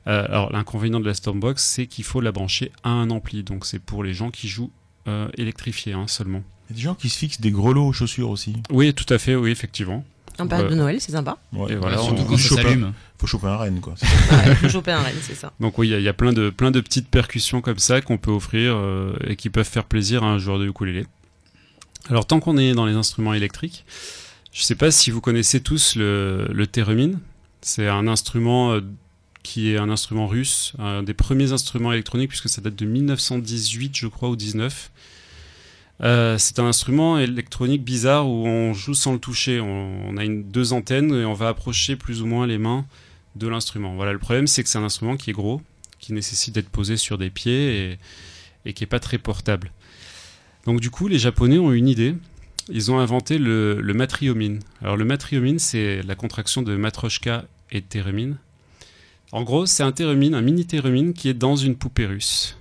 Euh, alors l'inconvénient de la stompbox, c'est qu'il faut la brancher à un ampli. Donc c'est pour les gens qui jouent euh, électrifiés hein, seulement. Il y a des gens qui se fixent des grelots aux chaussures aussi. Oui, tout à fait, oui, effectivement. En période Ouais. de Noël, c'est sympa. Ouais, Et voilà, surtout on- quand ça s'allume. Faut choper un renne, quoi. Ouais, faut choper un renne, c'est ça. Donc oui, il y a- il y, a plein de, plein de petites percussions comme ça qu'on peut offrir euh, et qui peuvent faire plaisir à un joueur de ukulélé. Alors tant qu'on est dans les instruments électriques, je sais pas si vous connaissez tous le, le theremin. C'est un instrument euh, qui est un instrument russe, un des premiers instruments électroniques puisque ça date de 1918 je crois ou 19. Euh, c'est un instrument électronique bizarre où on joue sans le toucher. On, a deux antennes et on va approcher plus ou moins les mains de l'instrument. Voilà, le problème c'est que c'est un instrument qui est gros, qui nécessite d'être posé sur des pieds et, qui est pas très portable. Donc du coup, les Japonais ont une idée. Ils ont inventé le, le matryomin. Alors le matryomin, c'est la contraction de matroshka et theremin. En gros, c'est un theremin, un mini theremin qui est dans une poupée russe.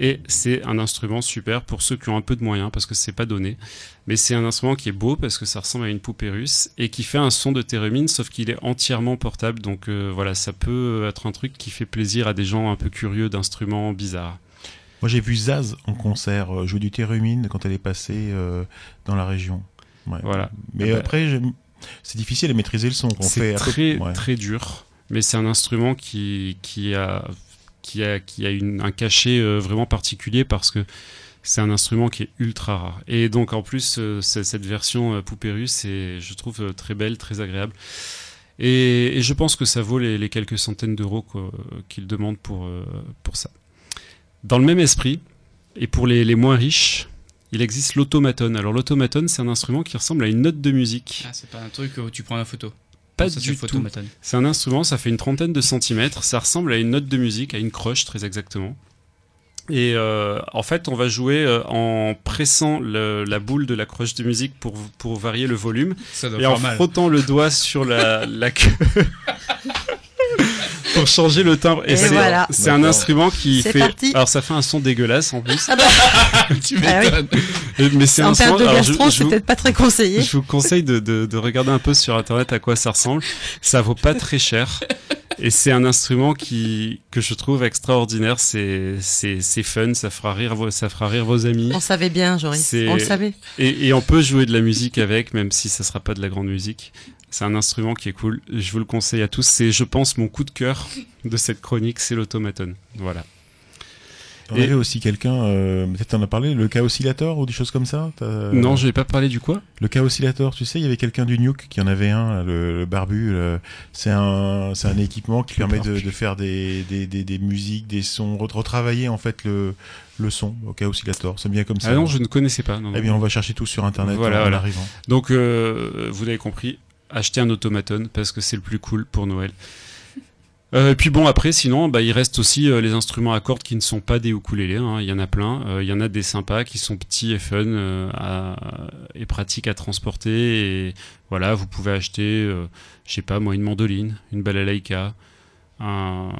Et c'est un instrument super pour ceux qui ont un peu de moyens parce que c'est pas donné. Mais c'est un instrument qui est beau parce que ça ressemble à une poupée russe et qui fait un son de theremin sauf qu'il est entièrement portable. Donc euh, voilà, ça peut être un truc qui fait plaisir à des gens un peu curieux d'instruments bizarres. Moi, j'ai vu Zaz en concert euh, jouer du thérémine quand elle est passée euh, dans la région. Ouais. Voilà. Mais Ah bah, après, c'est difficile à maîtriser le son. qu'on C'est fait peu- très ouais. très dur, mais c'est un instrument qui, a qui a qui a un cachet euh, vraiment particulier parce que c'est un instrument qui est ultra rare. Et donc en plus euh, cette version euh, poupée russe est je trouve très belle, très agréable. Et, je pense que ça vaut les, quelques centaines d'euros qu'il demande pour pour ça. Dans le même esprit et pour les, les moins riches, il existe l'automaton. Alors l'automaton, c'est un instrument qui ressemble à une note de musique. Ah, c'est pas un truc où tu prends la photo. Pas ça, du c'est tout. C'est un instrument, ça fait une trentaine de centimètres, ça ressemble à une note de musique, à une croche très exactement. Et euh, en fait, on va jouer euh, en pressant le- la boule de la croche de musique pour, pour varier le volume Ça doit et en mal. frottant le doigt sur la, la queue pour changer le timbre. Et, Et c'est voilà. c'est un instrument qui C'est fait. parti. Alors ça fait un son dégueulasse en plus. Ah bah, tu Ah oui. m'étonnes. Mais c'est un en son. de gastro, c'est peut-être pas très conseillé. je vous conseille de, de, de regarder un peu sur internet à quoi ça ressemble. Ça vaut pas très cher. Et c'est un instrument qui, que je trouve extraordinaire. C'est, c'est, c'est fun. Ça fera rire vos, ça fera rire vos amis. On savait bien, Joris. On le savait. Et, et on peut jouer de la musique avec, même si ça sera pas de la grande musique. C'est un instrument qui est cool. Je vous le conseille à tous. C'est, je pense, mon coup de cœur de cette chronique, c'est l'automaton. Voilà. On Et- avait aussi quelqu'un, euh, peut-être t'en as parlé, le cas oscillator ou des choses comme ça Non, je vais pas parler du quoi Le cas oscillator, tu sais, il y avait quelqu'un du Nuke qui en avait un, là, le, le barbu. le- C'est un, c'est un équipement qui permet de, de faire des, des, des, des musiques, des sons, re- retravailler en fait le, le son au cas oscillator. C'est bien comme ça. Ah non, je ne connaissais pas. Non, non. Eh bien, on va chercher tout sur internet Voilà, en, en voilà. arrivant. Donc, euh, vous l'avez compris, achetez un automaton parce que c'est le plus cool pour Noël. Euh, et puis bon, après, sinon, bah, il reste aussi euh, les instruments à cordes qui ne sont pas des ukulélés. hein. Il y en a plein. Euh, il y en a des sympas qui sont petits et fun euh, à- et pratiques à transporter. Et voilà, vous pouvez acheter, je sais pas moi, une mandoline, une balalaïka, un,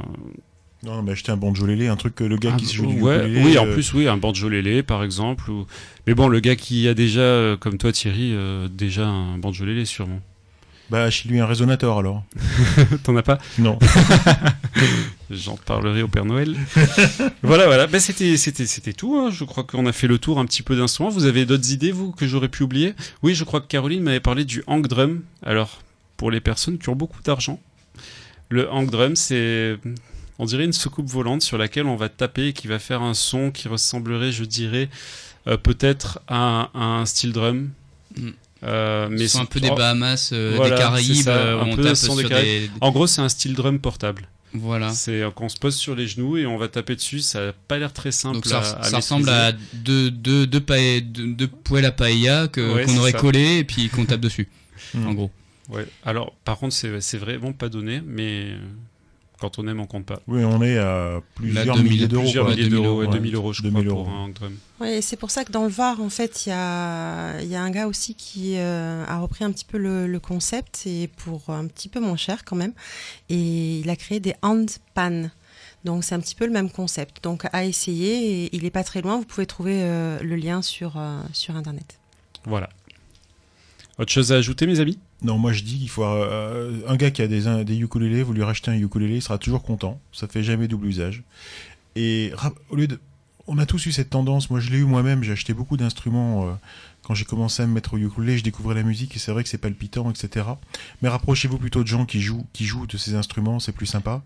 Non, mais acheter un banjolélé, un truc que le gars qui un- se joue du ouais, ukulélé, oui, en plus, oui, un banjolélé par exemple. Ou... Mais bon, le gars qui a déjà, comme toi Thierry, déjà un banjolélé sûrement. Bah, chez lui un résonateur alors. T'en as pas Non. J'en parlerai au Père Noël. voilà, voilà. Ben, c'était, c'était, c'était tout. hein. Je crois qu'on a fait le tour un petit peu d'instruments. Vous avez d'autres idées, vous, que j'aurais pu oublier? Oui, je crois que Caroline m'avait parlé du hang drum. Alors, pour les personnes qui ont beaucoup d'argent, le hang drum, c'est, on dirait une soucoupe volante sur laquelle on va taper et qui va faire un son qui ressemblerait, je dirais, euh, peut-être à un, à un steel drum. Mm. Euh, mais Ce sont un c'est- peu des oh, Bahamas, euh, voilà, des c'est Caraïbes, ça, euh, un on peu tape son des sur Caraïbes. des... En gros, c'est un steel drum portable. Voilà. C'est euh, qu'on se pose sur les genoux et on va taper dessus. Ça n'a pas l'air très simple. Donc ça, à- ça à maîtriser. ressemble à deux, deux, deux, pae- deux, deux poêles à paella Ouais, qu'on c'est aurait ça. collé et puis qu'on tape dessus, Mm. en gros. Ouais. Alors, par contre, c'est c'est vraiment pas donné, mais euh, Quand on aime, on compte pas. Oui, on est à plusieurs 2000 milliers d'euros. Plusieurs milliers d'euros, ouais, Ouais, 2000 euros, je 2000 crois, euros. pour un drum. Ouais, c'est pour ça que dans le Var, en fait, il y a, il y a un gars aussi qui euh, a repris un petit peu le, le concept et pour un petit peu moins cher quand même. Et il a créé des handpan. Donc c'est un petit peu le même concept. Donc à essayer, et il est pas très loin. Vous pouvez trouver euh, le lien sur, euh, sur internet. Voilà. Autre chose à ajouter, mes amis? Non, moi je dis qu'il faut euh, un gars qui a des, un- des ukulélés, vous lui rachetez un ukulélé, il sera toujours content. Ça fait jamais double usage. Et au lieu de, on a tous eu cette tendance. Moi, je l'ai eu moi-même. J'ai acheté beaucoup d'instruments euh, quand j'ai commencé à me mettre au ukulélé. Je découvrais la musique et c'est vrai que c'est palpitant, etc. Mais rapprochez-vous plutôt de gens qui jouent, qui jouent de ces instruments. C'est plus sympa.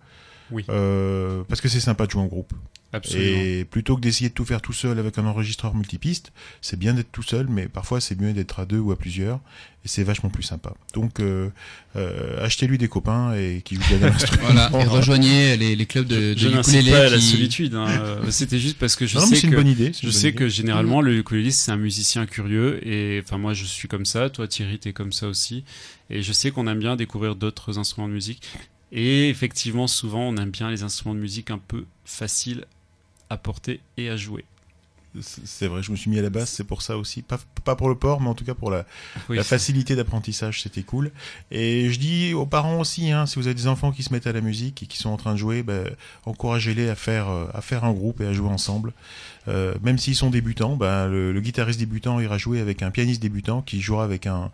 Oui. Euh, parce que c'est sympa de jouer en groupe. Absolument. Et plutôt que d'essayer de tout faire tout seul avec un enregistreur multipiste, c'est bien d'être tout seul, mais parfois c'est mieux d'être à deux ou à plusieurs, et c'est vachement plus sympa. Donc euh, euh, achetez-lui des copains et qui jouent bien à l'instrument. Voilà, et rejoignez les, les clubs de, de je n'incite ukulélé pas à la solitude. hein. C'était juste parce que je Non, non, mais sais c'est que une bonne idée. je bonne sais idée. que généralement le ukuléliste c'est un musicien curieux et enfin moi je suis comme ça. Toi Thierry t'es comme ça aussi. Et je sais qu'on aime bien découvrir d'autres instruments de musique. Et effectivement souvent on aime bien les instruments de musique un peu faciles à porter et à jouer. C'est vrai, je me suis mis à la basse, c'est pour ça aussi. Pas, pas pour le port, mais en tout cas pour la, Oui, la c'est- facilité d'apprentissage, c'était cool. Et je dis aux parents aussi, hein, si vous avez des enfants qui se mettent à la musique et qui sont en train de jouer, ben, encouragez-les à faire, euh, à faire un groupe et à jouer ensemble. Euh, même s'ils sont débutants, ben, le, le guitariste débutant ira jouer avec un pianiste débutant qui jouera avec un,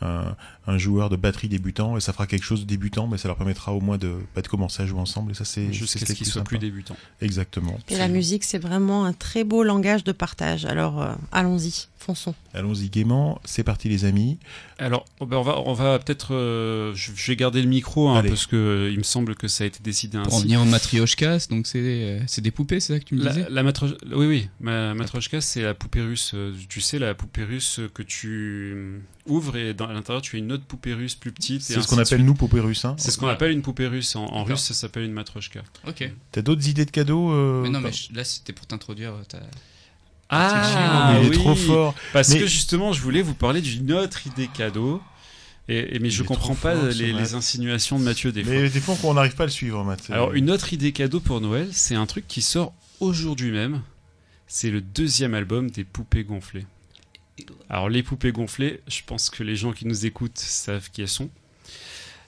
un, un joueur de batterie débutant et ça fera quelque chose de débutant, mais ça leur permettra au moins de, bah, de commencer à jouer ensemble. Et ça, c'est Jusqu'à c'est ce qu'il plus soit sympa. plus débutant. Exactement. Et la musique, c'est vraiment un très beau langage de partage. Alors euh, allons-y, fonçons. Allons-y gaiement. C'est parti, les amis. Alors, oh ben, on va, on va peut-être. euh, je, je vais garder le micro hein, parce que il me semble que ça a été décidé Pour en ainsi. venir en matrioshkas, donc c'est euh, c'est des poupées, c'est ça que tu me La, disais? la matro- oui, oui, ma matrochka, c'est la poupée russe. Euh, Tu sais, la poupée russe que tu euh, ouvres et dans, à l'intérieur, tu as une autre poupée russe plus petite. et C'est ce qu'on appelle nous poupée russe. Hein. C'est ce qu'on appelle une poupée russe. En, russe, ça s'appelle une matrochka. Ok. T'as d'autres idées de cadeaux euh, Mais non, mais je- là c'était pour t'introduire. ta- Ah, mais il est oui. trop fort. Parce Mais- que justement, je voulais vous parler d'une autre idée cadeau. Et, et- mais Il je comprends pas fort, les, insinuations de Mathieu des fois. Mais des fois, on n'arrive pas à le suivre, Matt. Alors, une autre idée cadeau pour Noël, c'est un truc qui sort aujourd'hui même. C'est le deuxième album des Poupées Gonflées. Alors, les Poupées Gonflées, je pense que les gens qui nous écoutent savent qui elles sont.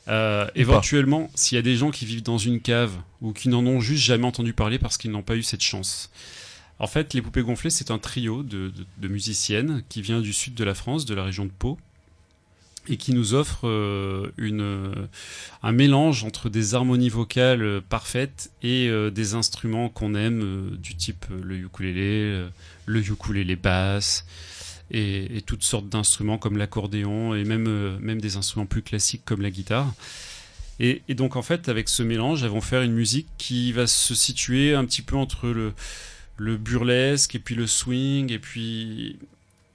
Euh, éventuellement, s'il y a des gens qui vivent dans une cave ou qui n'en ont juste jamais entendu parler parce qu'ils n'ont pas eu cette chance. En fait, les Poupées Gonflées, c'est un trio de, de- de musiciennes qui vient du sud de la France, de la région de Pau, et qui nous offre euh, une, euh, un mélange entre des harmonies vocales euh, parfaites et des instruments qu'on aime, du type le ukulélé, le ukulélé basse, et, toutes sortes d'instruments comme l'accordéon, et même, même des instruments plus classiques comme la guitare. Et, donc en fait, avec ce mélange, elles vont faire une musique qui va se situer un petit peu entre le burlesque et puis le swing et puis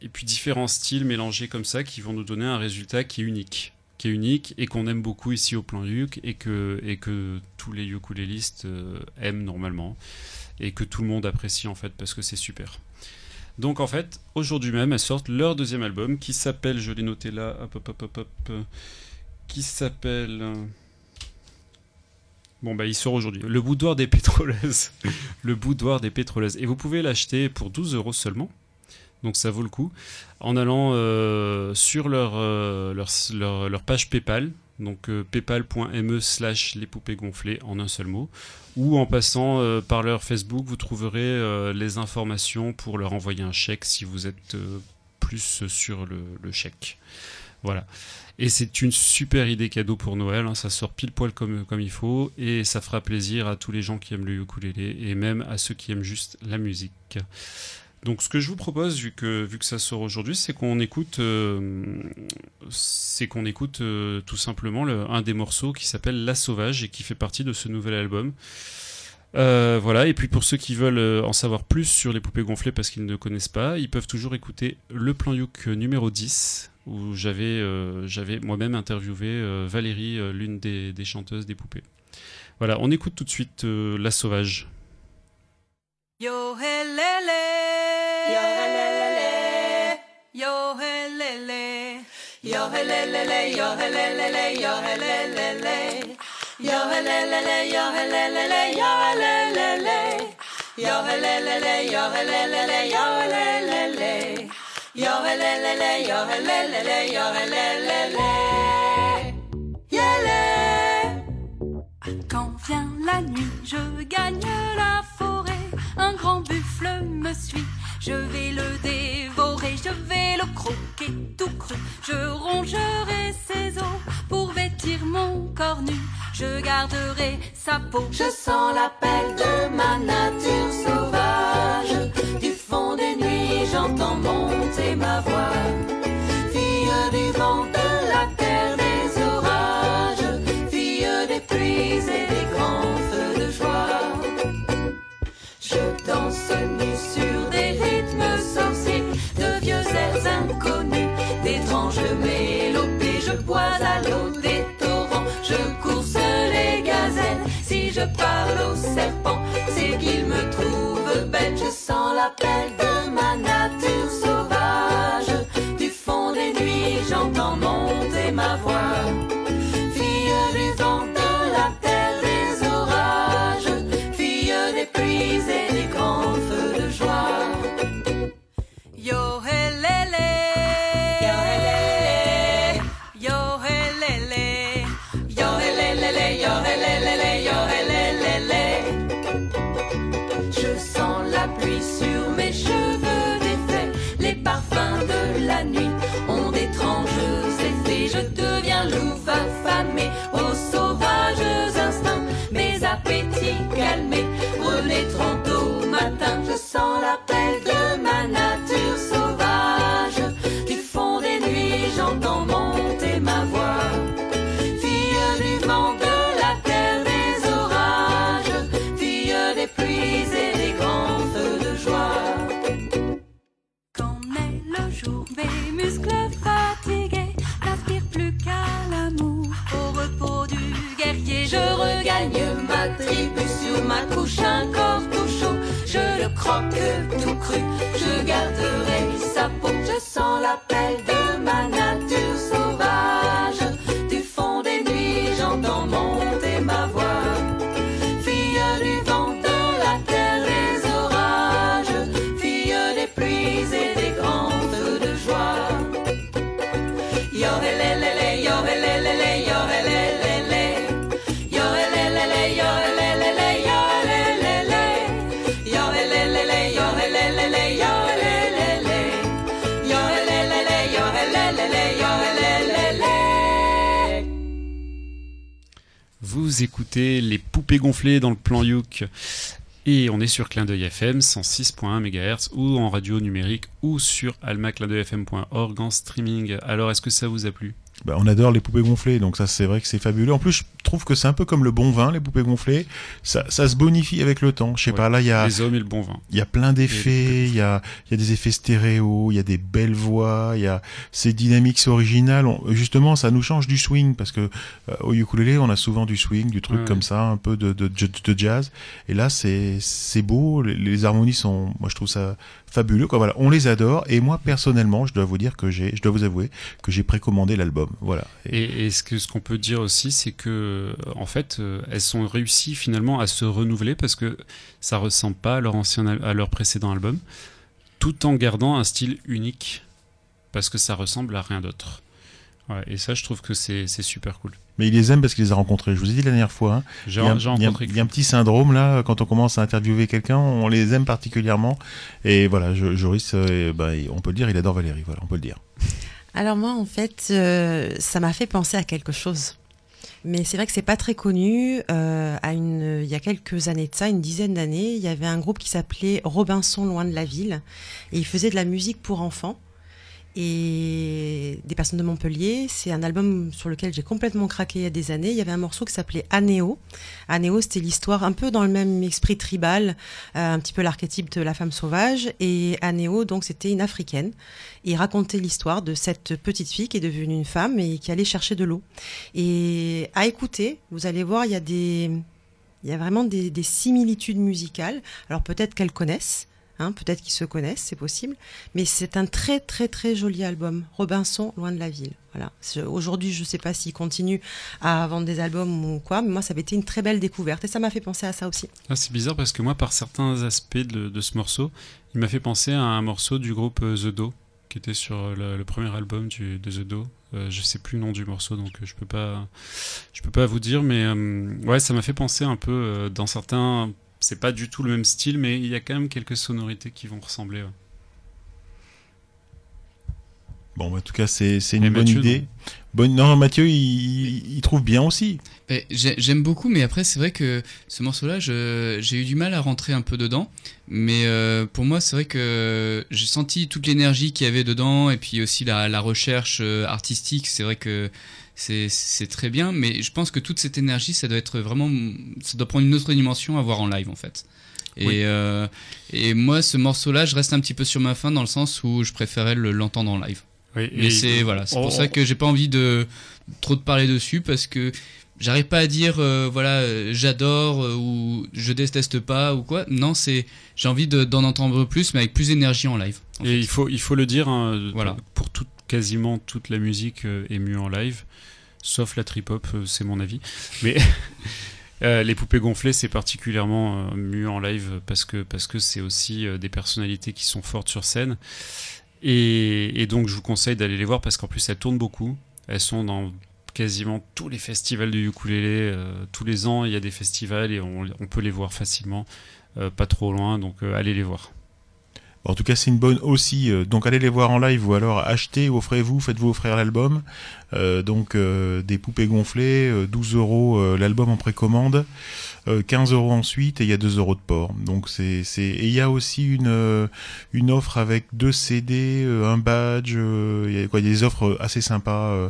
et puis différents styles mélangés comme ça qui vont nous donner un résultat qui est unique qui est unique et qu'on aime beaucoup ici au plan Uke et que et que tous les ukulélistes euh, aiment normalement et que tout le monde apprécie en fait parce que c'est super. Donc en fait, aujourd'hui même, elles sortent leur deuxième album qui s'appelle, je l'ai noté là, hop hop hop hop, hop, euh, qui s'appelle euh, Bon bah il sort aujourd'hui. Le boudoir des pétroleuses. le boudoir des pétroleuses. Et vous pouvez l'acheter pour 12 euros seulement. Donc ça vaut le coup. En allant euh, sur leur, euh, leur, page PayPal. Donc euh, paypal.me slash les poupées gonflées en un seul mot. Ou en passant par leur Facebook, vous trouverez les informations pour leur envoyer un chèque si vous êtes plus sur le, le chèque. Voilà. Et c'est une super idée cadeau pour Noël, hein, ça sort pile poil comme, comme il faut, et ça fera plaisir à tous les gens qui aiment le ukulélé, et même à ceux qui aiment juste la musique. Donc ce que je vous propose, vu que, ça sort aujourd'hui, c'est qu'on écoute, euh, c'est écoute euh, tout simplement le- un des morceaux qui s'appelle La Sauvage, et qui fait partie de ce nouvel album. Euh, voilà, et puis pour ceux qui veulent en savoir plus sur les poupées gonflées parce qu'ils ne connaissent pas, ils peuvent toujours écouter le plan Youk numéro 10 où j'avais moi-même interviewé Valérie, l'une des, chanteuses des poupées. Voilà, on écoute tout de suite La Sauvage. Yo Quand vient la nuit, je gagne la forêt. Un grand buffle me suit. Je vais le dévorer, je vais le croquer tout cru. Je rongerai ses os pour vêtir mon corps nu. Je garderai sa peau. Je sens l'appel de ma nature. Bois à l'eau des torrents, je course les gazelles. Si je parle aux serpents, c'est qu'ils me trouvent belle. Je sens l'appel de ma ma couche, un corps tout chaud. Je le croque tout cru, je garderai sa peau. Je sens l'appel de Écoutez les poupées gonflées dans le plan Youk. Et on est sur Clin d'œil FM 106.1 MHz ou en radio numérique ou sur almaclindeuilfm.org en streaming. Alors est-ce que ça vous a plu? Bah, on adore les poupées gonflées, donc ça c'est vrai que c'est fabuleux. En plus, je trouve que c'est un peu comme le bon vin, les poupées gonflées. Ça, ça se bonifie avec le temps. Je sais Ouais. pas, là il y a, Les hommes et le bon vin. il y a plein d'effets, il y a, il y a des effets stéréo, il y a des belles voix, il y a c'est dynamique, c'est original. On- justement, ça nous change du swing parce que euh, au ukulélé, on a souvent du swing, du truc Ouais, comme ouais. ça, un peu de, de, de, de jazz. Et là, c'est c'est beau. Les, les harmonies sont, moi je trouve ça fabuleux. Quoi. Voilà, on les adore. Et moi personnellement, je dois vous dire que j'ai, je dois vous avouer que j'ai précommandé l'album. Voilà. Et- ce que ce qu'on peut dire aussi, c'est que en fait, euh, elles sont réussies finalement à se renouveler parce que ça ressemble pas à leur ancien à leur précédent album, tout en gardant un style unique parce que ça ressemble à rien d'autre. Ouais, et ça, je trouve que c'est c'est super cool. Mais il les aime parce qu'il les a rencontrés. Je vous ai dit la dernière fois. hein. J'ai il, y a, un- j'ai il y a un- rencontré. il y a un petit syndrome là quand on commence à interviewer quelqu'un, on les aime particulièrement. Et voilà, je- Joris, euh, bah, on peut le dire, il adore Valérie. Voilà, on peut le dire. Alors moi, en fait, euh, ça m'a fait penser à quelque chose. Mais c'est vrai que c'est pas très connu. Euh, à une, il y a quelques années de ça, une dizaine d'années, il y avait un groupe qui s'appelait Robinson Loin de la Ville, et il faisait de la musique pour enfants et des personnes de Montpellier. C'est un album sur lequel j'ai complètement craqué il y a des années. Il y avait un morceau qui s'appelait Anéo. Anéo, c'était l'histoire un peu dans le même esprit tribal, euh, un petit peu l'archétype de la femme sauvage. Et Anéo, donc, c'était une africaine. Et il racontait l'histoire de cette petite fille qui est devenue une femme et qui allait chercher de l'eau. Et à écouter, vous allez voir, il y a des, il y a vraiment des, des similitudes musicales. Alors peut-être qu'elles connaissent. Hein, Peut-être qu'ils se connaissent, c'est possible. Mais c'est un très très très joli album. Robinson, loin de la ville. Voilà. Aujourd'hui, je ne sais pas s'il continue à vendre des albums ou quoi, mais moi, ça avait été une très belle découverte et ça m'a fait penser à ça aussi. Ah, c'est bizarre parce que moi, par certains aspects de, ce morceau, il m'a fait penser à un morceau du groupe euh, The Do, qui était sur le, premier album de The Do. Euh, je sais plus le nom du morceau, donc euh, je peux peux pas vous dire, mais euh, ouais, ça m'a fait penser un peu dans certains. C'est pas du tout le même style, mais il y a quand même quelques sonorités qui vont ressembler. ouais. Bon, en tout cas, c'est c'est une Et bonne Mathieu, idée. Bonne... Non, Mathieu, il, il- il trouve bien aussi. J'ai- J'aime beaucoup, mais après, c'est vrai que ce morceau-là, j'ai eu du mal à rentrer un peu dedans. Mais euh, pour moi, c'est vrai que j'ai senti toute l'énergie qu'il y avait dedans, et puis aussi la, la recherche euh, artistique. C'est vrai que c'est très bien, mais je pense que toute cette énergie, ça doit être vraiment, ça doit prendre une autre dimension à voir en live, en fait. Et, Oui. euh, et moi, ce morceau-là, je reste un petit peu sur ma fin dans le sens où je préférais le- l'entendre en live. Oui, Mais et- c'est voilà, c'est on- pour ça que j'ai pas envie de trop de parler dessus parce que j'arrive pas à dire euh, voilà euh, j'adore euh, ou je déteste pas ou quoi. Non, c'est j'ai envie de- d'en entendre plus mais avec plus d'énergie en live. en Et fait. il faut, il faut le dire, hein, Voilà. pour toute, quasiment toute la musique euh, est mieux en live, sauf la trip-hop, euh, c'est mon avis. Mais euh, les poupées gonflées, c'est particulièrement mieux en live parce que c'est aussi des personnalités qui sont fortes sur scène. Et, donc je vous conseille d'aller les voir parce qu'en plus elles tournent beaucoup. Elles sont dans quasiment tous les festivals de ukulélé. tous les ans, il y a des festivals et on, peut les voir facilement, pas trop loin. Donc allez les voir. En tout cas, c'est une bonne aussi. euh, donc, allez les voir en live ou alors achetez, offrez-vous, faites-vous offrir l'album. Euh, donc, euh, des poupées gonflées, euh, 12 euros l'album en précommande, 15 euros ensuite et il y a 2 euros de port. Donc, c'est. Et il y a aussi une, euh, une offre avec deux CD, euh, un badge, euh, il y a des offres assez sympas euh,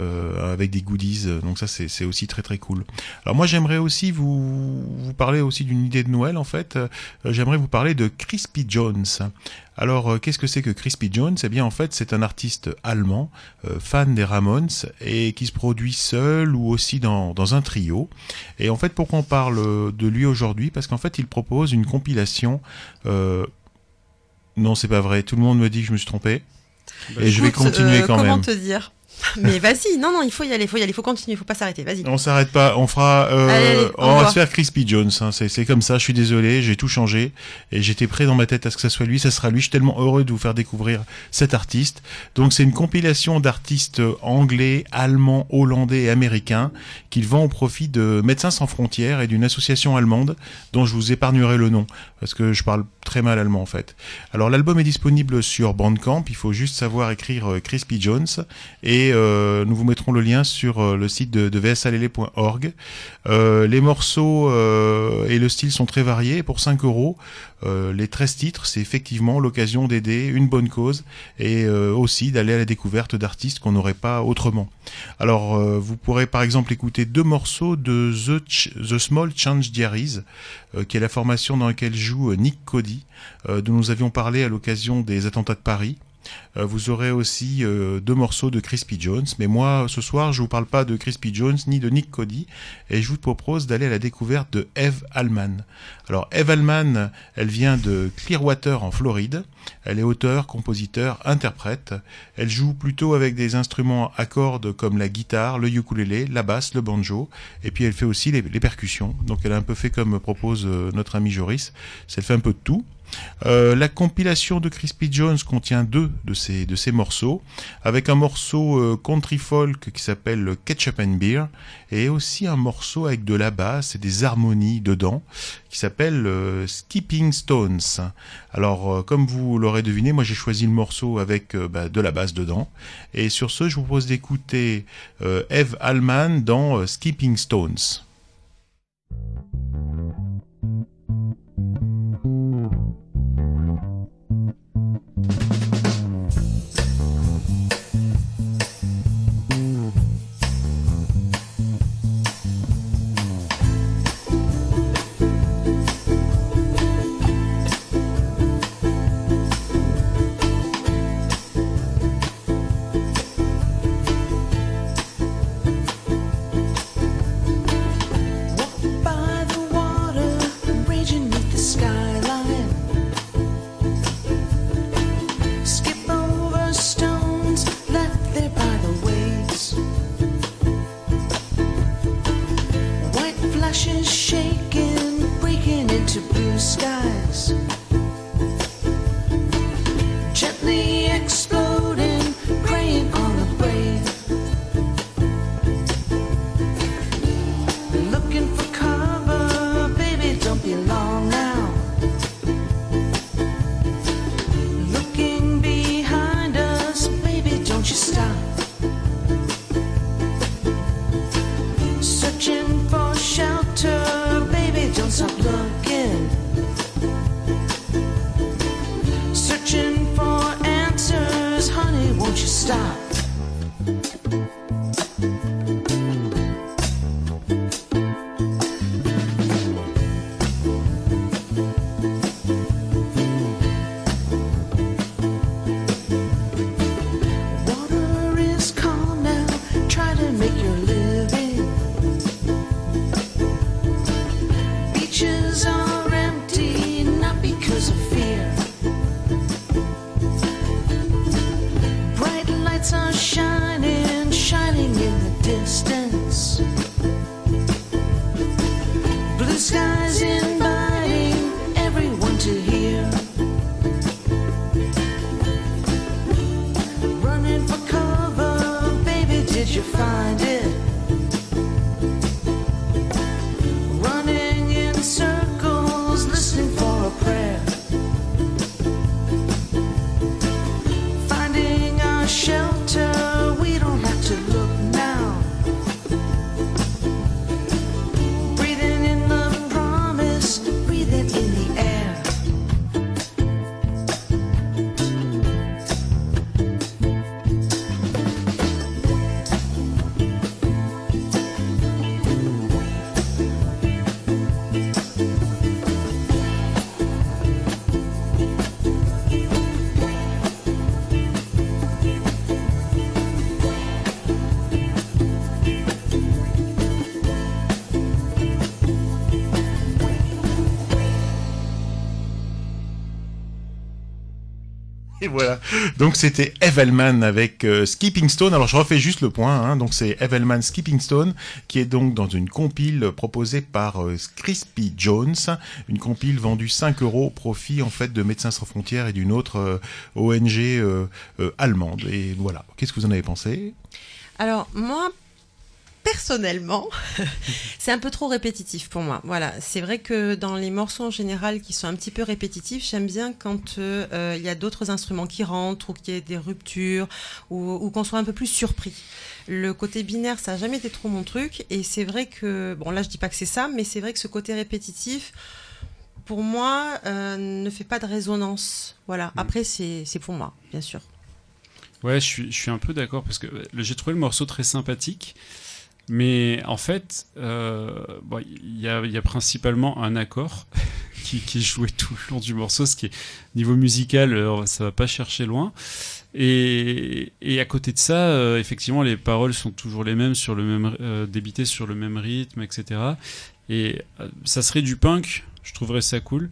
euh, avec des goodies. Donc, ça, c'est, aussi très très cool. Alors, moi, j'aimerais aussi vous, vous parler aussi d'une idée de Noël en fait. Euh, j'aimerais vous parler de Crispy Jones. Alors, euh, qu'est-ce que c'est que Crispy Jones? Eh bien, en fait, c'est un artiste allemand, euh, fan des Ramones, et qui se produit seul ou aussi dans, dans un trio. Et en fait, pourquoi on parle euh, de lui aujourd'hui? Parce qu'en fait, il propose une compilation. euh, Non, c'est pas vrai. Tout le monde me dit que je me suis trompé. Et je vais continuer euh, quand comment même. te dire? Mais vas-y, non, non, il faut y aller, il faut y aller, il faut continuer, il faut pas s'arrêter, vas-y. On s'arrête pas, on fera, euh, Allez, allez, au on va se faire Crispy Jones. hein. C'est, c'est comme ça. Je suis désolé, j'ai tout changé et j'étais prêt dans ma tête à ce que ça soit lui. Ça sera lui. Je suis tellement heureux de vous faire découvrir cet artiste. Donc c'est une compilation d'artistes anglais, allemands, hollandais et américains qu'il vend au profit de Médecins sans frontières et d'une association allemande dont je vous épargnerai le nom parce que je parle très mal allemand en fait. Alors l'album est disponible sur Bandcamp. Il faut juste savoir écrire euh, Crispy Jones et euh, nous vous mettrons le lien sur euh, le site de, de vsalele.org. Euh, les morceaux et le style sont très variés. Pour 5 euros, les 13 titres, c'est effectivement l'occasion d'aider une bonne cause et aussi d'aller à la découverte d'artistes qu'on n'aurait pas autrement. Alors, vous pourrez par exemple écouter deux morceaux de The, Small Change Diaries, qui est la formation dans laquelle joue Nick Cody, dont nous avions parlé à l'occasion des attentats de Paris. Euh, vous aurez aussi euh, deux morceaux de Crispy Jones, mais moi ce soir je vous parle pas de Crispy Jones ni de Nick Cody, et je vous propose d'aller à la découverte de Eve Allman. Alors Eve Allman, elle vient de Clearwater en Floride. Elle est auteur, compositeur, interprète. Elle joue plutôt avec des instruments à cordes comme la guitare, le ukulélé, la basse, le banjo, et puis elle fait aussi les, les percussions. Donc elle a un peu fait comme propose euh, notre ami Joris. Elle fait un peu de tout. Euh, la compilation de Crispy Jones contient deux de ces, morceaux, avec un morceau euh, country folk qui s'appelle Ketchup and Beer, et aussi un morceau avec de la basse et des harmonies dedans, qui s'appelle euh, Skipping Stones. Alors, comme vous l'aurez deviné, moi j'ai choisi le morceau avec bah, de la basse dedans, et sur ce, je vous propose d'écouter Eve Allman dans Skipping Stones. Bye. Voilà. Donc c'était Evelman avec euh, Skipping Stone. Alors je refais juste le point. Hein. Donc c'est Evelman Skipping Stone qui est donc dans une compile proposée par euh, Crispy Jones, une compile vendue 5 euros au profit en fait de Médecins sans frontières et d'une autre euh, ONG allemande. Et voilà. Qu'est-ce que vous en avez pensé? Alors moi, personnellement, c'est un peu trop répétitif pour moi. Voilà, c'est vrai que dans les morceaux en général qui sont un petit peu répétitifs, j'aime bien quand euh, il y a d'autres instruments qui rentrent ou qu'il y ait des ruptures ou, ou qu'on soit un peu plus surpris. Le côté binaire, ça a jamais été trop mon truc et c'est vrai que bon là je dis pas que c'est ça, mais c'est vrai que ce côté répétitif pour moi euh, ne fait pas de résonance. Voilà. Après c'est c'est pour moi, bien sûr. Ouais, je suis, je suis un peu d'accord parce que j'ai trouvé le morceau très sympathique. Mais en fait, euh, il y, a, principalement un accord qui, qui joué tout le long du morceau, ce qui est niveau musical, euh, ça va pas chercher loin. Et, à côté de ça, euh, effectivement, les paroles sont toujours les mêmes, sur le même, débitées sur le même rythme, etc. Et ça serait du punk, je trouverais ça cool.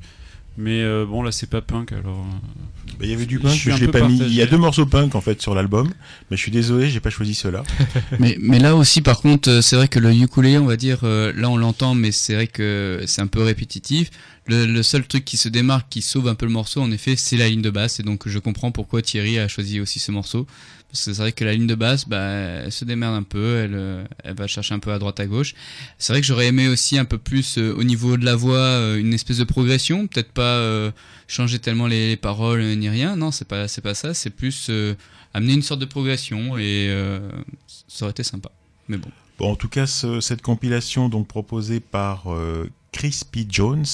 Mais euh, bon, là, c'est pas punk, alors. euh, Bah, Il y avait du je punk, un je l'ai pas mis. Il y a deux morceaux punk en fait sur l'album, mais je suis désolé, j'ai pas choisi ceux-là. mais, mais là aussi, par contre, euh, c'est vrai que le ukulélé, on va dire, euh, là on l'entend, mais c'est vrai que c'est un peu répétitif. Le, le seul truc qui se démarque, qui sauve un peu le morceau, en effet, c'est la ligne de basse. Et donc, je comprends pourquoi Thierry a choisi aussi ce morceau. C'est vrai que la ligne de basse, bah, elle se démerde un peu, elle, euh, elle va chercher un peu à droite à gauche. C'est vrai que j'aurais aimé aussi un peu plus euh, au niveau de la voix, euh, une espèce de progression. Peut-être pas changer tellement les, les paroles ni rien. Non, c'est pas, c'est pas ça. C'est plus amener une sorte de progression et ça aurait été sympa. Mais bon. Bon, en tout cas, ce- cette compilation donc proposée par Crispy Jones,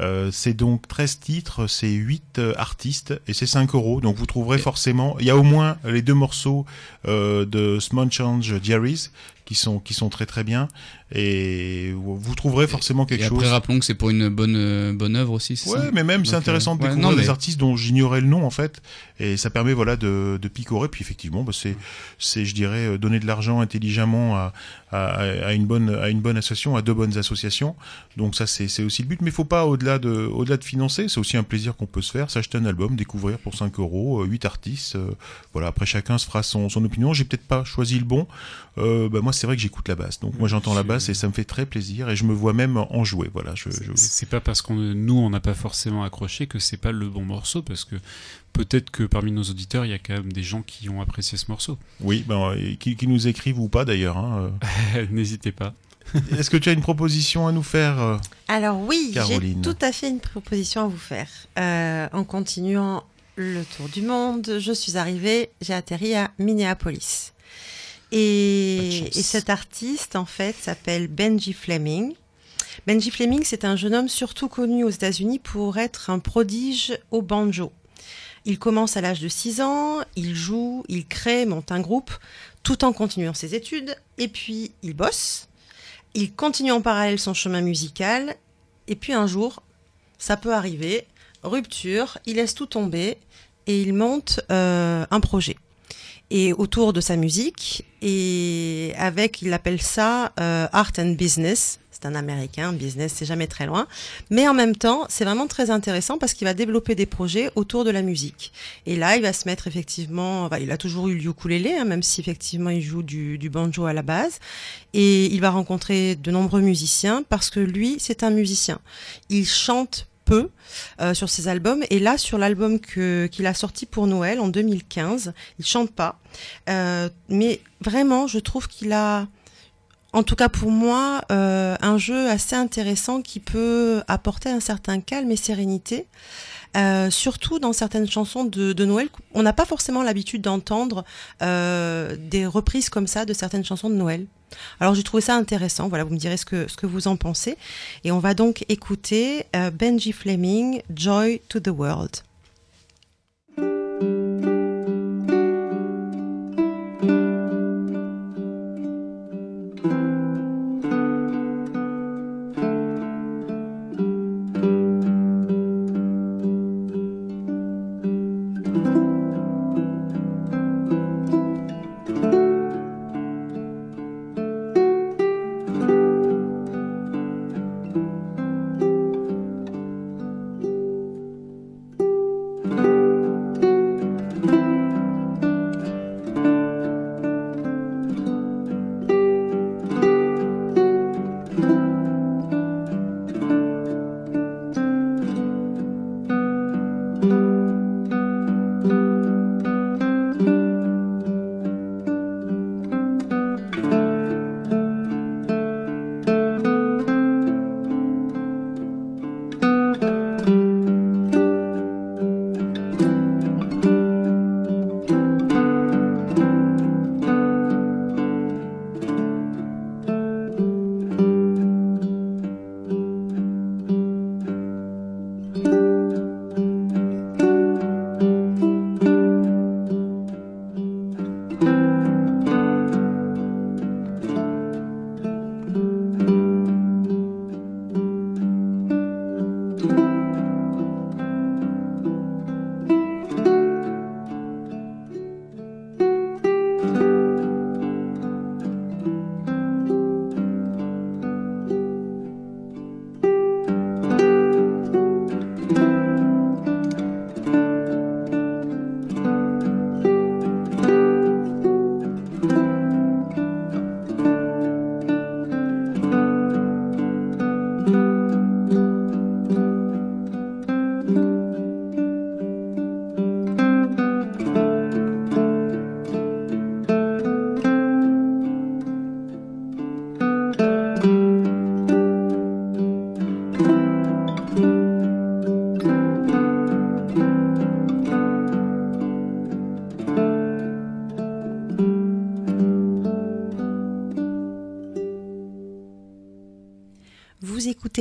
euh, c'est donc 13 titres, c'est 8 euh, artistes et c'est 5 euros. Donc vous trouverez forcément, il y a au moins les deux morceaux euh, de Small Change Diaries qui sont qui sont très très bien et vous trouverez forcément quelque et après, chose. rappelons que c'est pour une bonne, euh, bonne œuvre aussi, c'est Ouais, ça mais même c'est Donc, intéressant de euh, ouais, découvrir non, des artistes dont j'ignorais le nom en fait, et ça permet voilà de, de picorer. Puis effectivement, bah, c'est c'est je dirais euh, donner de l'argent intelligemment à, à, à une bonne à une bonne association, à deux bonnes associations. Donc ça c'est aussi le but. Mais il faut pas au-delà de au-delà de financer, c'est aussi un plaisir qu'on peut se faire, s'acheter un album, découvrir pour 5 euros, euh, 8 artistes. euh, voilà, après chacun se fera son son opinion. J'ai peut-être pas choisi le bon. Euh, bah, moi c'est vrai que j'écoute la basse, donc moi j'entends la basse et ça me fait très plaisir et je me vois même en jouer. Voilà, je, je- C'est pas parce qu'on nous on n'a pas forcément accroché que c'est pas le bon morceau parce que peut-être que parmi nos auditeurs il y a quand même des gens qui ont apprécié ce morceau. Oui, ben, et qui, qui nous écrivent ou pas d'ailleurs. hein, euh. N'hésitez pas. Est-ce que tu as une proposition à nous faire euh Alors oui, j'ai tout à fait une proposition à vous faire. Euh, en continuant le tour du monde, je suis arrivée, j'ai atterri à Minneapolis. Et, et cet artiste, en fait, s'appelle Benji Fleming. Benji Fleming, c'est un jeune homme surtout connu aux États-Unis pour être un prodige au banjo. Il commence à l'âge de 6 ans, il joue, il crée, monte un groupe, tout en continuant ses études, et puis il bosse. Il continue en parallèle son chemin musical, et puis un jour, ça peut arriver, rupture, il laisse tout tomber, et il monte euh, un projet. Et autour de sa musique, et avec, il appelle ça euh, art and business, C'est un Américain, business, c'est jamais très loin. Mais en même temps, c'est vraiment très intéressant parce qu'il va développer des projets autour de la musique. Et là, il va se mettre effectivement, il a toujours eu le ukulélé, hein, même si effectivement il joue du banjo à la base. Et il va rencontrer de nombreux musiciens parce que lui, c'est un musicien. Il chante peu euh, sur ses albums. Et là sur l'album qu'il a sorti pour Noël en 2015 il chante pas. Euh, mais vraiment je trouve qu'il a en tout cas pour moi euh, un jeu assez intéressant qui peut apporter un certain calme et sérénité surtout dans certaines chansons de, Noël on n'a pas forcément l'habitude d'entendre des reprises comme ça de certaines chansons de Noël alors j'ai trouvé ça intéressant. Voilà, vous me direz ce que vous en pensez. Et on va donc écouter euh, Benji Fleming, Joy to the World.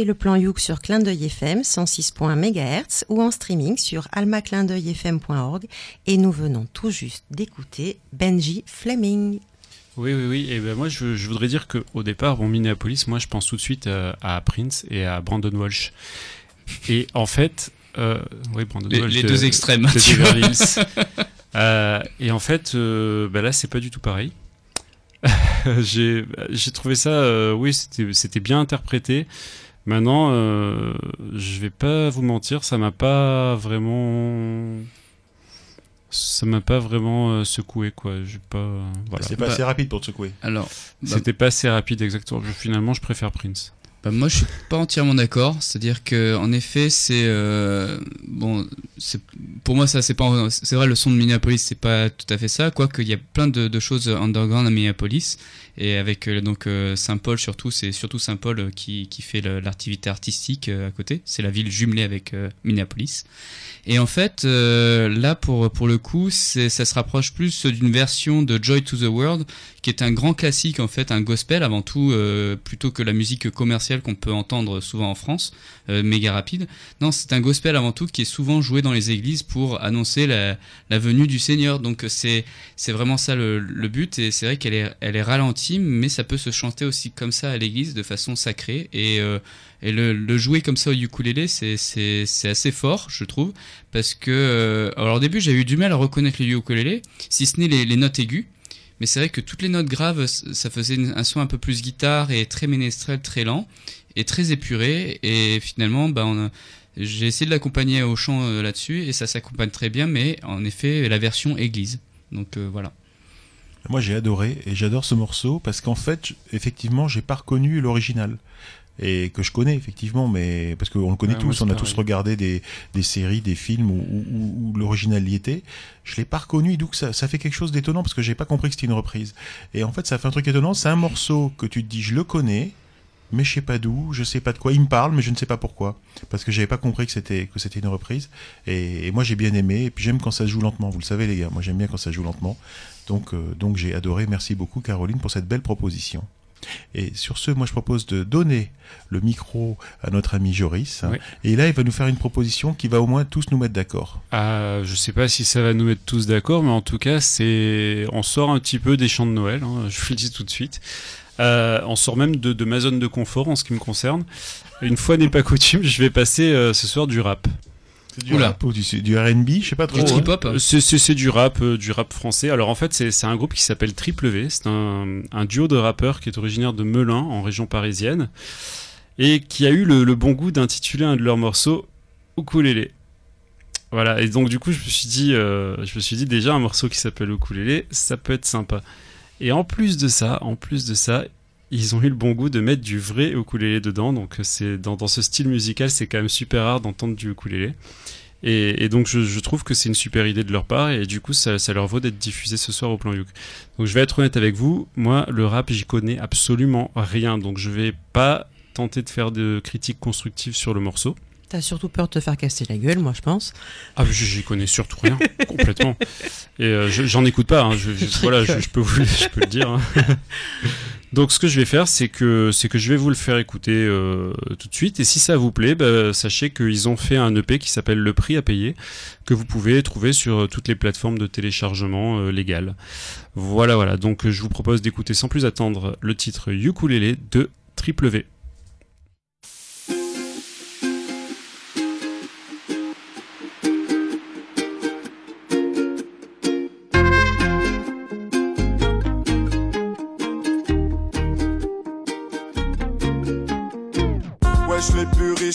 Écoutez le plan Youk sur Clin d'œil FM 106.1 MHz ou en streaming sur almaclindeuilfm.org et nous venons tout juste d'écouter Benji Fleming. Oui, oui, oui. Et ben moi, je, je voudrais dire que au départ, bon, Minneapolis, moi, je pense tout de suite euh, à Prince et à Brandon Walsh. Et en fait, euh, oui, Brandon Les- Walsh les de- deux extrêmes, de tu Beverly vois. Hills. Euh, et en fait, euh, bah là, c'est pas du tout pareil. j'ai j'ai trouvé ça, euh, oui, c'était c'était bien interprété. Maintenant, euh, je vais pas vous mentir, ça m'a pas vraiment, ça m'a pas vraiment euh, secoué quoi. J'ai pas, voilà. C'est pas assez rapide pour te secouer. Alors, bah- c'était pas assez rapide exactement. Je- Finalement, je préfère Prince. Bah, moi, je suis pas entièrement d'accord. C'est-à-dire que, en effet, c'est euh, bon, c'est pour moi ça, c'est pas, c'est vrai, le son de Minneapolis, c'est pas tout à fait ça. Quoique, il y a plein de, de choses underground à Minneapolis et avec euh, donc euh, Saint-Paul surtout, c'est surtout Saint-Paul euh, qui qui fait l'activité artistique à côté. C'est la ville jumelée avec Minneapolis. Et en fait, là pour pour le coup, ça se rapproche plus d'une version de Joy to the World, qui est un grand classique en fait, un gospel avant tout, euh, plutôt que la musique commerciale qu'on peut entendre souvent en France, euh, méga rapide. Non, c'est un gospel avant tout qui est souvent joué dans les églises pour annoncer la, venue du Seigneur. Donc c'est c'est vraiment ça le, but et c'est vrai qu'elle est elle est ralentie, mais ça peut se chanter aussi comme ça à l'église de façon sacrée et euh, et le, jouer comme ça au ukulélé, c'est c'est assez fort, je trouve, parce que euh, alors au début j'ai eu du mal à reconnaître le ukulélé, si ce n'est les notes aiguës. Mais c'est vrai que toutes les notes graves, ça faisait un son un peu plus guitare et très ménestrel, très lent et très épuré. Et finalement, bah, j'ai essayé de l'accompagner au chant euh, là-dessus et ça s'accompagne très bien. Mais en effet, la version église. Donc euh, voilà. Moi, j'ai adoré et j'adore ce morceau parce qu'en fait, effectivement, j'ai pas reconnu l'original. Et que je connais effectivement, mais parce qu'on le connaît Ouais, tous, on a pareil. tous regardé des, des séries, des films où, où- où- l'original y était. Je l'ai pas reconnu, donc ça, ça fait quelque chose d'étonnant parce que j'ai pas compris que c'était une reprise. Et en fait, ça fait un truc étonnant. C'est un morceau que tu te dis, je le connais, mais je sais pas d'où, je sais pas de quoi. Il me parle, mais je ne sais pas pourquoi, parce que j'avais pas compris que c'était que c'était une reprise. Et, et moi, j'ai bien aimé. Et puis j'aime quand ça se joue lentement. Vous le savez, les gars. Moi, j'aime bien quand ça se joue lentement. Donc, euh, donc j'ai adoré. Merci beaucoup, Caroline, pour cette belle proposition. Et sur ce, moi, je propose de donner le micro à notre ami Joris. Oui. Et là, il va nous faire une proposition qui va au moins tous nous mettre d'accord. Ah, je sais pas si ça va nous mettre tous d'accord, mais en tout cas, c'est, on sort un petit peu des chants de Noël. hein, je vous le dis tout de suite. Euh, on sort même de, de ma zone de confort en ce qui me concerne. Une fois n'est pas coutume, je vais passer euh, ce soir du rap. C'est du rap ou du, du R&B, je sais pas trop. Du trip-hop Euh, C'est c'est- c'est du rap, euh, du rap français. Alors en fait, c'est c'est un groupe qui s'appelle Triple V. C'est un, un duo de rappeurs qui est originaire de Melun, en région parisienne, et qui a eu le, le bon goût d'intituler un de leurs morceaux Ukulélé. Voilà. Et donc du coup, je me suis dit, euh, je me suis dit déjà un morceau qui s'appelle Ukulélé, ça peut être sympa. Et en plus de ça, en plus de ça, ils ont eu le bon goût de mettre du vrai ukulélé dedans. Donc c'est dans, dans ce style musical, c'est quand même super rare d'entendre du ukulélé. Et, et donc je, je trouve que c'est une super idée de leur part et du coup ça, ça leur vaut d'être diffusé ce soir au plan Youk. Donc je vais être honnête avec vous, moi le rap j'y connais absolument rien, donc je vais pas tenter de faire de critiques constructives sur le morceau. T'as surtout peur de te faire casser la gueule, moi je pense. Ah, j'y connais surtout rien, complètement. Et euh, je- j'en écoute pas, hein, je, je- voilà, je, je peux vous, je peux le dire. hein. Donc, ce que je vais faire, c'est que, c'est que je vais vous le faire écouter euh, tout de suite. Et si ça vous plaît, bah, sachez qu'ils ont fait un EP qui s'appelle Le Prix à payer, que vous pouvez trouver sur euh, toutes les plateformes de téléchargement euh, légales. Voilà, voilà. Donc, je vous propose d'écouter sans plus attendre le titre Ukulele de Triple V.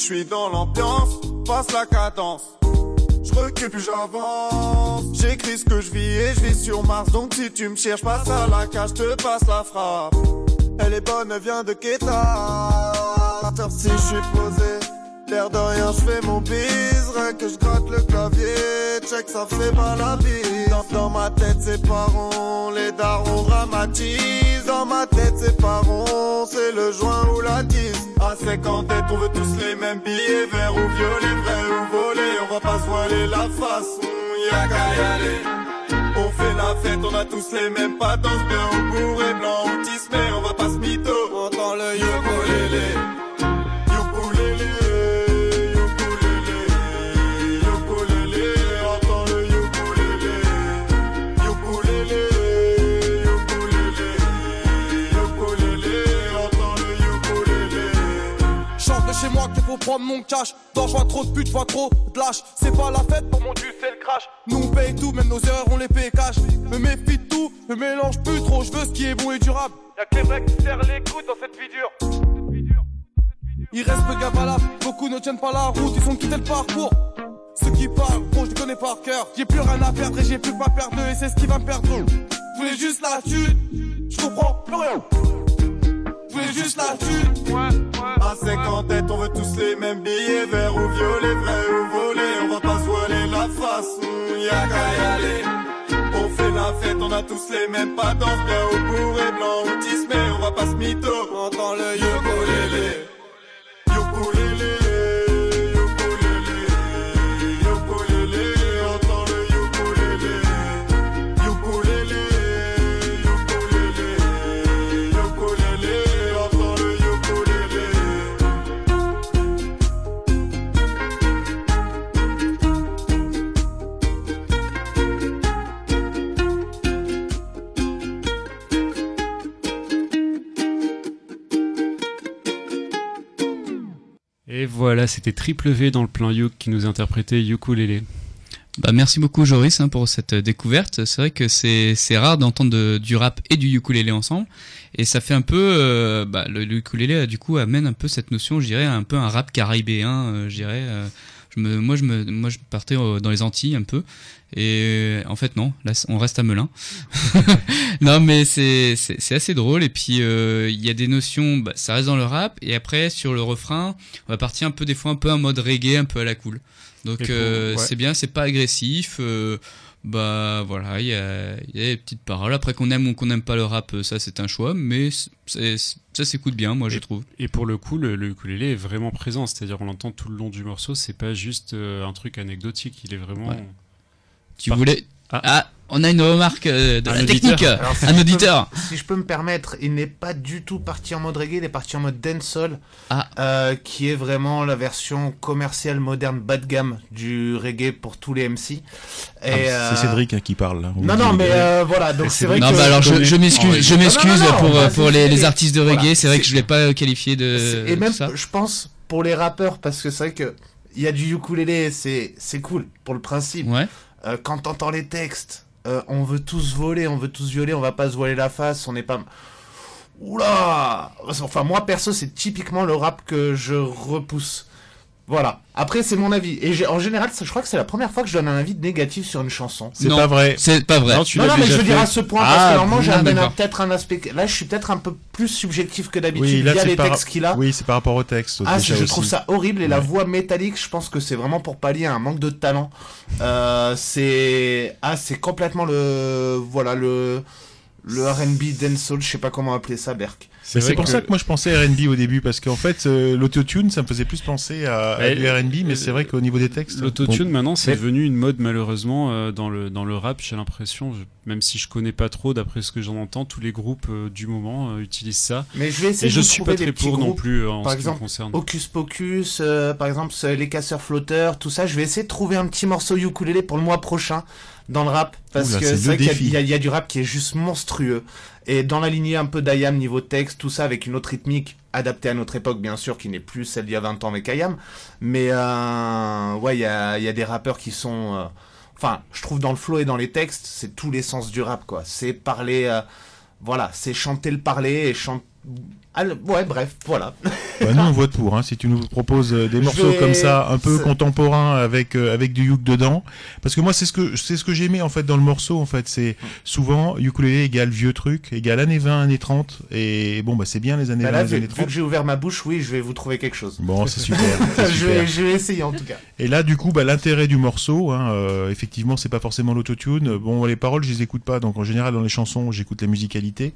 suis dans l'ambiance, passe la cadence. Je recule j'avance. J'écris ce que je vis et je vis sur Mars. Donc si tu me cherches, passe à la cage, te passe la frappe. Elle est bonne, elle vient de Keta. Si je suis posé, l'air de rien, je fais mon bise. Rien que je gratte le clavier, check ça fait mal la bise. Dans, ma tête c'est pas rond, les darons dramatisent. Dans ma tête c'est pas rond, c'est le joint ou la tise. À 50 têtes, on veut les mêmes billets, verts ou violets, vrais ou volés. On va pas se voiler la face, on y a qu'à y aller. On fait la fête, on a tous les mêmes patences, bien ou bourré, blanc ou tismé, on va pas se mytho. On entend le ukulélé. Prendre mon cash. Dans je vois trop de putes, je vois trop de lâches. C'est pas la fête pour mon dieu, c'est le crash. Nous on paye tout, même nos erreurs on les paye cash. Me méfie de tout, me mélange plus trop. Je veux ce qui est bon et durable. Y'a que les vrais qui serrent les coudes dans cette vie dure. Il reste peu la, beaucoup ne tiennent pas la route, ils ont quitté le parcours. Ceux qui parlent, gros, je connais par cœur. J'ai plus rien à perdre et j'ai plus pas perdre et c'est ce qui va me perdre. Je voulais juste la thune, je comprends plus rien. Juste la ouais. À 50 têtes, on veut tous les mêmes billets, verts ou violets, vrais ou volés. On va pas se voiler la face, on y a qu'à y aller. On fait la fête, on a tous les mêmes patences, bien au bourré, blanc ou tismé. On va pas se mytho, on entend le ukulélé. Et voilà, c'était Triple V dans le plan Youk qui nous interprétait Ukulele. Bah, merci beaucoup Joris hein, pour cette euh, découverte. C'est vrai que c'est c'est rare d'entendre de- du rap et du ukulélé ensemble, et ça fait un peu euh, bah, le, le ukulélé euh, du coup amène un peu cette notion, je dirais un peu un rap caribéen, je dirais. Je me, moi je me moi je partais euh, dans les Antilles un peu, et en fait non, là on reste à Melun. non mais c'est assez drôle et puis euh, il y a des notions, bah, ça reste dans le rap, et après sur le refrain, on va partir un peu des fois un peu en mode reggae, un peu à la cool. Donc euh, ouais. c'est bien, c'est pas agressif. euh, bah voilà, il y a, il y a des petites paroles. Après qu'on aime ou qu'on n'aime pas le rap, euh, ça c'est un choix, mais ça s'écoute bien, moi je trouve. Et pour le coup, le, le ukulélé est vraiment présent, c'est-à-dire on l'entend tout le long du morceau, c'est pas juste euh, un truc anecdotique, il est vraiment. Ouais. Tu Par- voulais ah. On a une remarque euh, de Un la auditeur. technique, Alors, si un je peux- auditeur. si je peux me permettre, il n'est pas du tout parti en mode reggae, il est parti en mode dancehall, Ah. euh, qui est vraiment la version commerciale moderne bas de gamme du reggae pour tous les MC. Ah, Et, euh, C'est Cédric hein, qui parle. là. Non, non, mais euh, voilà, donc c'est vrai Non, que... bah alors je, je m'excuse, je m'excuse pour, bah, euh, pour c'est- les, les c'est- artistes de reggae. voilà, c'est vrai que c'est- je l'ai pas qualifié de. Et même, ça. je pense, pour les rappeurs, parce que c'est vrai que il y a du ukulélé, c'est c'est cool pour le principe. Ouais. Euh, quand t'entends les textes, euh, on veut tous voler, on veut tous violer, on va pas se voiler la face, on n'est pas. Oula Enfin, moi perso, c'est typiquement le rap que je repousse. Voilà. Après, c'est mon avis. Et j'ai- en général, ça- je crois que c'est la première fois que je donne un avis négatif sur une chanson. C'est pas vrai. C'est pas vrai. Non, tu non, mais je veux dire à ce point, parce Ah, que normalement, j'ai peut-être un aspect. Là, je suis peut-être un peu plus subjectif que d'habitude Oui, via c'est les par... textes qu'il a. oui, c'est par rapport au texte. Ah, je aussi. trouve ça horrible et la voix métallique, je pense que c'est vraiment pour pallier à un manque de talent. Euh, c'est ah, c'est complètement le voilà le le R&B dancehall, je sais pas comment appeler ça, Berk. C'est pour que- ça que moi je pensais R&B au début parce qu'en fait euh, l'autotune ça me faisait plus penser à, à du R&B mais euh, c'est vrai qu'au niveau des textes L'autotune maintenant c'est Mais- devenu une mode malheureusement euh, dans le dans le rap j'ai l'impression même si je connais pas trop d'après ce que j'en entends tous les groupes euh, du moment euh, utilisent ça Mais je vais essayer et de je suis pas des très petits pour non groupes. plus euh, en Par ce qui me exemple, concerne Hocus Pocus, euh, par exemple, les casseurs flotteurs, tout ça. Je vais essayer de trouver un petit morceau ukulélé pour le mois prochain dans le rap. Parce Oula, que c'est vrai qu'il y y, a- il y a du rap qui est juste monstrueux. Et dans la lignée un peu d'Ayam, niveau texte, tout ça, avec une autre rythmique adaptée à notre époque, bien sûr, qui n'est plus celle d'il y a 20 ans avec Ayam. Mais euh, ouais, il y a, y a des rappeurs qui sont... euh, Enfin, je trouve dans le flow et dans les textes, c'est tous les sens du rap, quoi. C'est parler... euh, voilà, c'est chanter le parler et chanter... Ouais, bref, voilà. Bah, nous on vote pour hein, si tu nous proposes euh, des morceaux vais- comme ça un peu contemporains avec euh, avec du yuk dedans parce que moi c'est ce que c'est ce que j'aimais en fait dans le morceau en fait c'est souvent ukulélé égale vieux truc égale années 20 années 30 et bon bah c'est bien les années Bah 20 là, les vu, années vu 30 que j'ai ouvert ma bouche, oui, je vais vous trouver quelque chose. bon c'est super, vais, je vais essayer en tout cas. Et là, du coup, bah, l'intérêt du morceau, hein, euh, effectivement, c'est pas forcément l'autotune. Bon, les paroles, je les écoute pas, donc en général, dans les chansons, j'écoute la musicalité.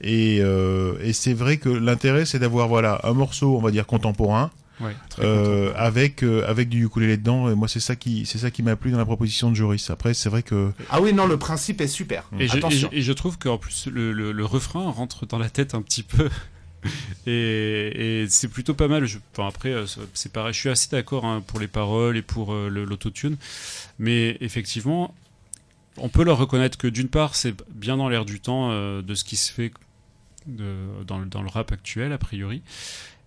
Et, euh, et c'est vrai que l'intérêt, c'est d'avoir voilà un morceau, on va dire contemporain, Ouais, euh, avec euh, avec du ukulélé dedans. Et moi, c'est ça qui c'est ça qui m'a plu dans la proposition de Joris. Après, c'est vrai que Ah oui, non, le principe est super. Et je, et, je, Attention. et je trouve qu'en plus le, le, le refrain rentre dans la tête un petit peu. Et, et c'est plutôt pas mal. Je, enfin, après, euh, c'est- pareil. Je suis assez d'accord hein, pour les paroles et pour euh, l'autotune. Mais effectivement, on peut leur reconnaître que d'une part, c'est bien dans l'air du temps euh, de ce qui se fait de- dans, le, dans le rap actuel, a priori.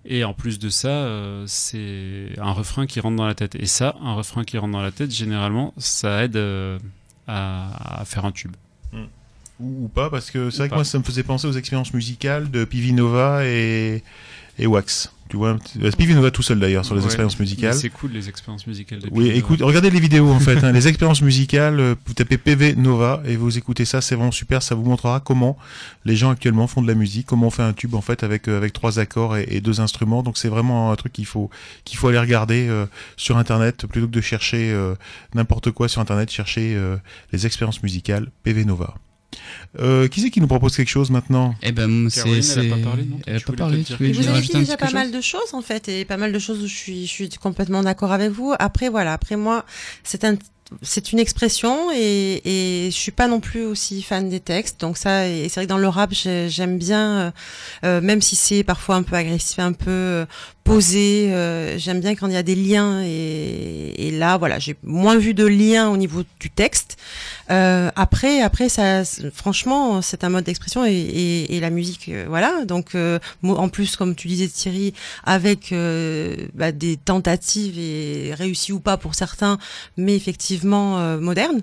Et en plus de ça, euh, c'est un refrain qui rentre dans la tête. Et ça, un refrain qui rentre dans la tête, généralement, ça aide euh, à, à faire un tube. ou, ou pas, parce que c'est vrai que moi, ça me faisait penser aux expériences musicales de Pivi Nova et et Wax. Tu vois, Pivi Nova tout seul d'ailleurs sur les Ouais. expériences musicales. C'est cool les expériences musicales. de Oui, écoute, regardez les vidéos en fait, hein, les expériences musicales, euh, vous tapez PV Nova et vous écoutez ça, c'est vraiment super, ça vous montrera comment les gens actuellement font de la musique, comment on fait un tube en fait avec euh, avec trois accords et, et deux instruments. Donc c'est vraiment un truc qu'il faut qu'il faut aller regarder euh, sur internet plutôt que de chercher euh, n'importe quoi sur internet, chercher euh, les expériences musicales PV Nova. Euh, qui c'est qui nous propose quelque chose maintenant Eh ben, c'est. Elle a c'est- pas parlé, non Elle a Tu pas parlé. Tu voulais Vous avez dit déjà pas mal de choses en fait et pas mal de choses où je suis, je suis complètement d'accord avec vous. Après voilà, après moi c'est un c'est une expression et, et je suis pas non plus aussi fan des textes donc ça et c'est vrai que dans le rap j'ai- j'aime bien euh, euh, même si c'est parfois un peu agressif un peu euh, posé euh, j'aime bien quand il y a des liens et, et là voilà j'ai moins vu de liens au niveau du texte euh, après après ça franchement c'est un mode d'expression et, et, et la musique euh, voilà donc euh, en plus comme tu disais Thierry avec euh, bah, des tentatives et réussies ou pas pour certains mais effectivement euh, moderne.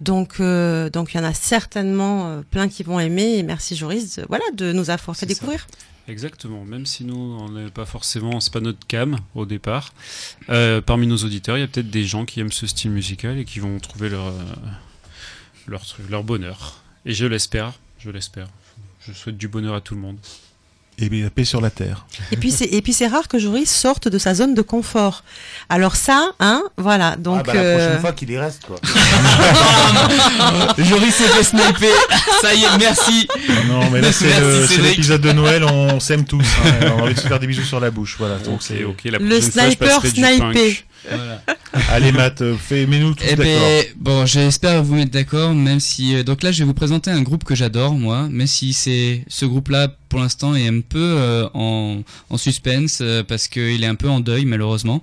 Donc, euh, donc il y en a certainement euh, plein qui vont aimer. Et merci Joris, de- voilà, de nous avoir fait ça. découvrir. Exactement, même si nous, on n'est pas forcément, c'est pas notre cam au départ. Euh, parmi nos auditeurs, il y a peut-être des gens qui aiment ce style musical et qui vont trouver leur, euh, leur, truc- leur bonheur. Et je l'espère, je l'espère. Je souhaite du bonheur à tout le monde. Et bien, la paix sur la terre. Et puis c'est et puis c'est rare que Joris sorte de sa zone de confort. Alors ça, hein, voilà. Donc ah bah, la euh, prochaine fois qu'il y reste, quoi. Joris s'est fait sniper. Ça y est, merci. Non, mais là, c'est l'épisode de Noël, on s'aime tous. hein. on a envie de se faire des bisous sur la bouche. Voilà. Donc, c'est ok, la Le fois, sniper du snipé. Voilà. Allez, Matt, euh, fais, mets-nous tous Eh d'accord. ben, bon, j'espère vous mettre d'accord, même si. euh, donc là, je vais vous présenter un groupe que j'adore, moi, même si c'est ce groupe-là, pour l'instant, est un peu euh, en, en suspense euh, parce qu'il est un peu en deuil, malheureusement.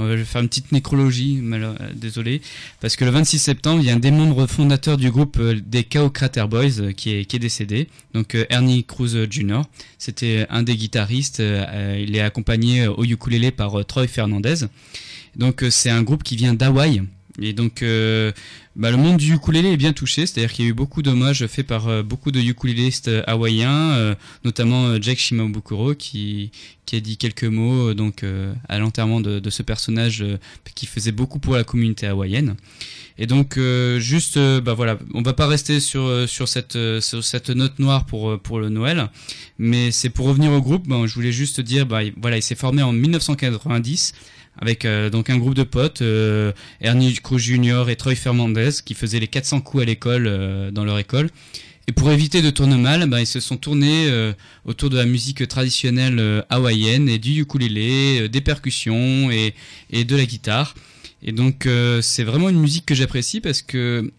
Euh, je vais faire une petite nécrologie, euh, désolé, parce que le 26 septembre, il y a un des membres fondateurs du groupe euh, des Chaos Crater Boys euh, qui est qui est décédé. Donc euh, Ernie Cruz Jr. C'était un des guitaristes. il est accompagné euh, au ukulélé par euh, Troy Fernandez. Donc euh, c'est un groupe qui vient d'Hawaï. Et donc euh, bah, le monde du ukulélé est bien touché, c'est-à-dire qu'il y a eu beaucoup d'hommages faits par euh, beaucoup de ukulélistes hawaïens, notamment Jack Shimabukuro qui, a dit quelques mots donc à l'enterrement de, ce personnage qui faisait beaucoup pour la communauté hawaïenne. Et donc juste bah voilà, on va pas rester sur cette note noire pour le Noël, mais c'est pour revenir au groupe. je voulais juste dire bah il- voilà, il s'est formé en 1990 avec euh, donc un groupe de potes, euh, Ernie Cruz Jr. et Troy Fernandez, qui faisaient les 400 coups à l'école euh, dans leur école. Et pour éviter de tourner mal, ben, ils se sont tournés euh, autour de la musique traditionnelle euh, hawaïenne et du ukulélé, euh, des percussions et, et de la guitare. Et donc c'est vraiment une musique que j'apprécie parce que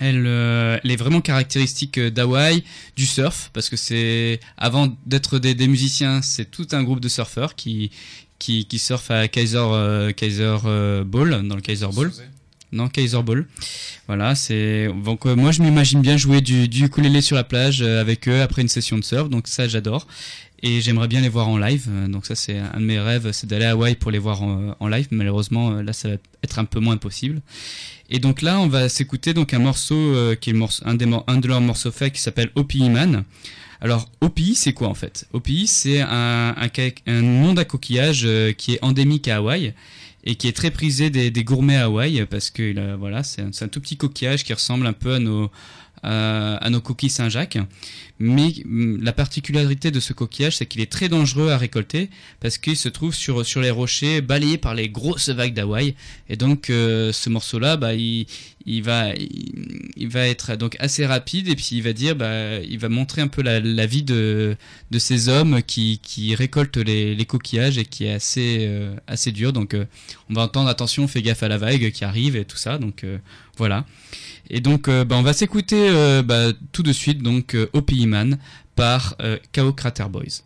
elle, euh, elle est vraiment caractéristique d'Hawaï, du surf, parce que c'est avant d'être des, des musiciens, c'est tout un groupe de surfeurs qui qui, qui surfent à Kaiser euh, Kaiser euh, Ball dans le Kaiser Ball. Non, Kaiser Ball. Voilà, c'est donc euh, moi je m'imagine bien jouer du, du ukulélé sur la plage euh, avec eux après une session de surf, donc ça j'adore. Et j'aimerais bien les voir en live, donc ça c'est un de mes rêves, c'est d'aller à Hawaï pour les voir en, en live. Malheureusement, là ça va être un peu moins possible. Et donc là, on va s'écouter donc un morceau euh, qui est morceau, un, des un de leurs morceaux faits qui s'appelle Opie Man. Alors Opie, c'est quoi en fait Opie, c'est un, un, un nom d'un coquillage euh, qui est endémique à Hawaï et qui est très prisé des, gourmets à Hawaï parce que euh, voilà, c'est un tout petit coquillage qui ressemble un peu à nos à, à nos coquilles Saint-Jacques. Mais hum, la particularité de ce coquillage, c'est qu'il est très dangereux à récolter parce qu'il se trouve sur, sur les rochers balayés par les grosses vagues d'Hawaï. Et donc, euh, ce morceau-là, bah, il, il, va, il, va être donc assez rapide et puis il va dire, bah, il va montrer un peu la, la vie de, de ces hommes qui, qui récoltent les, les coquillages et qui est assez, euh, assez dur. Donc, euh, on va entendre, attention, fais gaffe à la vague qui arrive et tout ça. Donc, euh, voilà. Et donc, euh, bah, on va s'écouter euh, bah, tout de suite donc euh, Opie Man par euh, Chaos Crater Boys.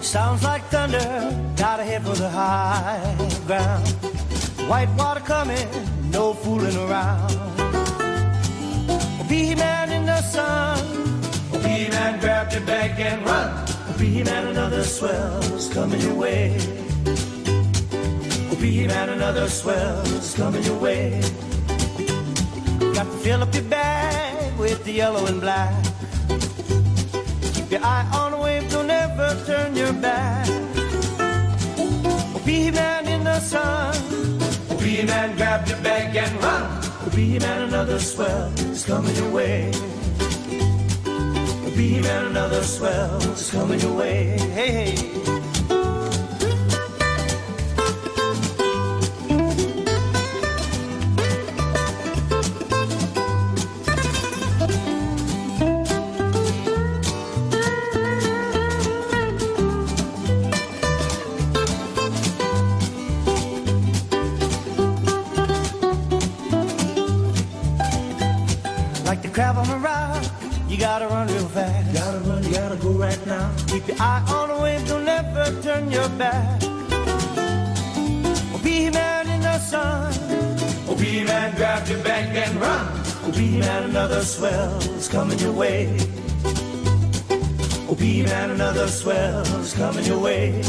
Sounds like thunder, gotta head for the high ground. White water coming, no fooling around. Be man in the sun, be man, grab your bag and run. Be man, another swell's coming your way. Be man, another swell's coming your way. Got to fill up your bag with the yellow and black. Keep your eye on the wave, don't ever turn your back. Oh, be man in the sun. Oh, be man, grab your bag and run. Oh, be man, another swell is coming your way. Oh, be man, another swell is coming your way. Hey, hey. Like the crab on a rock, you gotta run right now. Keep your eye on the wave, don't ever turn your back. Oh, be man in the sun. Oh, be man, grab your bag and run. Oh, be man, another swell's coming your way. Oh, be man, another swell's coming your way.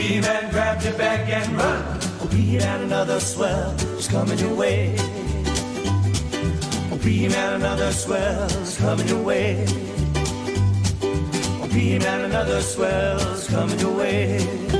Oh, P-Man, grab your bag and run. Oh, P-Man, another swell is coming your way. Oh, P-Man, another swell is coming your way. Oh, P-Man, another swell is coming your way.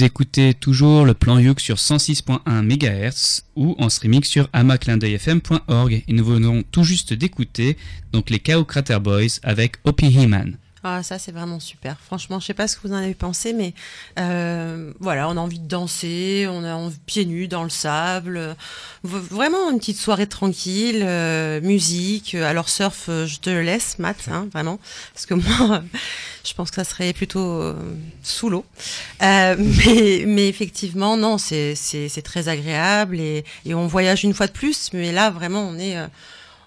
Vous écoutez toujours le plan Youk sur 106.1 MHz ou en streaming sur amaclindeuilfm.org. Et nous venons tout juste d'écouter donc les Chaos Crater Boys avec Opie He-Man. Ah, ça, c'est vraiment super. Franchement, je sais pas ce que vous en avez pensé, mais euh, voilà, on a envie de danser, on a envie pieds nus dans le sable. euh, Vraiment une petite soirée tranquille, euh, musique. Alors, surf, euh, je te laisse, Matt, hein, vraiment. Parce que moi, je pense que ça serait plutôt euh, sous l'eau. Euh, mais, mais effectivement, non, c'est très agréable et, et on voyage une fois de plus. Mais là, vraiment, on est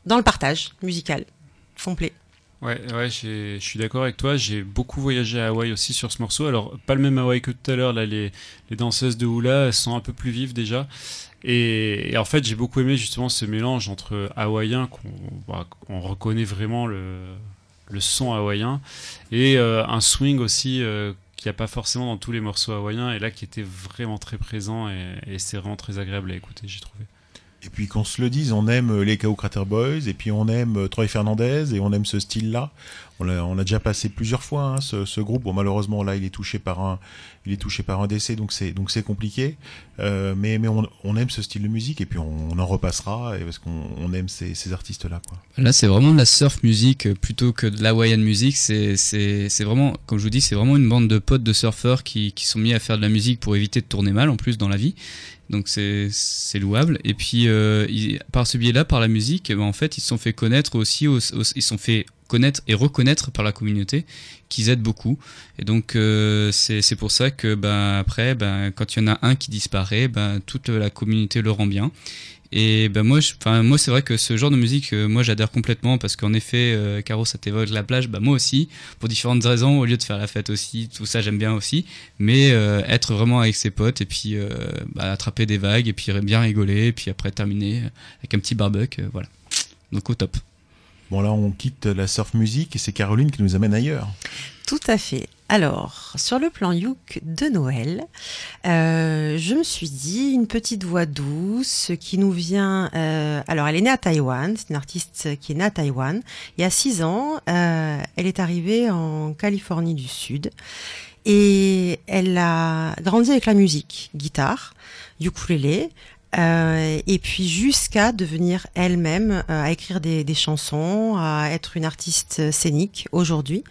dans le partage musical complet. Ouais, ouais, je suis d'accord avec toi. J'ai beaucoup voyagé à Hawaï aussi sur ce morceau. Alors, pas le même Hawaï que tout à l'heure. Là, les, danseuses de hula, sont un peu plus vives déjà. Et, en fait, j'ai beaucoup aimé justement ce mélange entre hawaïen, qu'on bah, on reconnaît vraiment le, le son hawaïen, et euh, un swing aussi euh, qu'il n'y a pas forcément dans tous les morceaux hawaïens, et là qui était vraiment très présent, et, et c'est vraiment très agréable à écouter, j'ai trouvé. Et puis qu'on se le dise, on aime les Chaos Crater Boys, et puis on aime euh, Troy Fernandez, et on aime ce style-là. On l'a on l'a déjà passé plusieurs fois, hein, ce, groupe. Bon, malheureusement, là, il est touché par un, il est touché par un décès, donc c'est, donc c'est compliqué. Euh, mais, mais on, aime ce style de musique, et puis on, en repassera, et parce qu'on on aime ces, artistes-là. Là, c'est vraiment de la surf music euh, plutôt que de la Hawaiian music. C'est, c'est, c'est vraiment, comme je vous dis, c'est vraiment une bande de potes de surfeurs qui, qui sont mis à faire de la musique pour éviter de tourner mal en plus dans la vie. Donc c'est, louable. Et puis, euh, par ce biais-là, par la musique, eh ben, en fait, ils se sont fait connaître aussi, ils sont fait connaître et reconnaître par la communauté, qu'ils aident beaucoup. Et donc, euh, c'est, c'est pour ça que, ben, après, ben, quand il y en a un qui disparaît, ben, toute la communauté le rend bien. Et ben moi, je- enfin moi c'est vrai que ce genre de musique, euh, moi j'adhère complètement parce qu'en effet, euh, Caro, ça t'évoque la plage, bah moi aussi, pour différentes raisons. Au lieu de faire la fête aussi, tout ça j'aime bien aussi, mais euh, être vraiment avec ses potes et puis euh, bah, attraper des vagues et puis bien rigoler et puis après terminer avec un petit barbecue, euh, voilà. Donc au top. Bon, là, on quitte la surf musique, et c'est Caroline qui nous amène ailleurs. Tout à fait. Alors, sur le plan Youk de Noël, euh, je me suis dit une petite voix douce qui nous vient. euh, alors, elle est née à Taïwan. C'est une artiste qui est née à Taïwan. Et à 6 ans, euh, elle est arrivée en Californie du Sud. Et elle a grandi avec la musique, guitare, ukulélé, euh, et puis jusqu'à devenir elle-même, euh, à écrire des, des chansons, à être une artiste scénique aujourd'hui.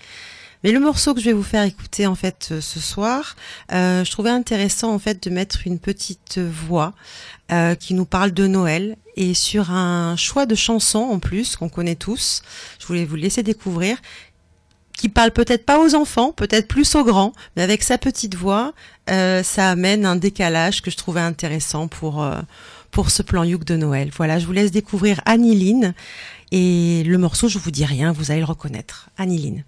Mais le morceau que je vais vous faire écouter en fait euh, ce soir, euh, je trouvais intéressant en fait de mettre une petite voix euh, qui nous parle de Noël et sur un choix de chansons en plus qu'on connaît tous. Je voulais vous laisser découvrir qui parle peut-être pas aux enfants, peut-être plus aux grands, mais avec sa petite voix, euh, ça amène un décalage que je trouvais intéressant pour pour ce plan Youk de Noël. Voilà, je vous laisse découvrir Annie Lynn et le morceau, je vous dis rien, vous allez le reconnaître. Annie Lynn.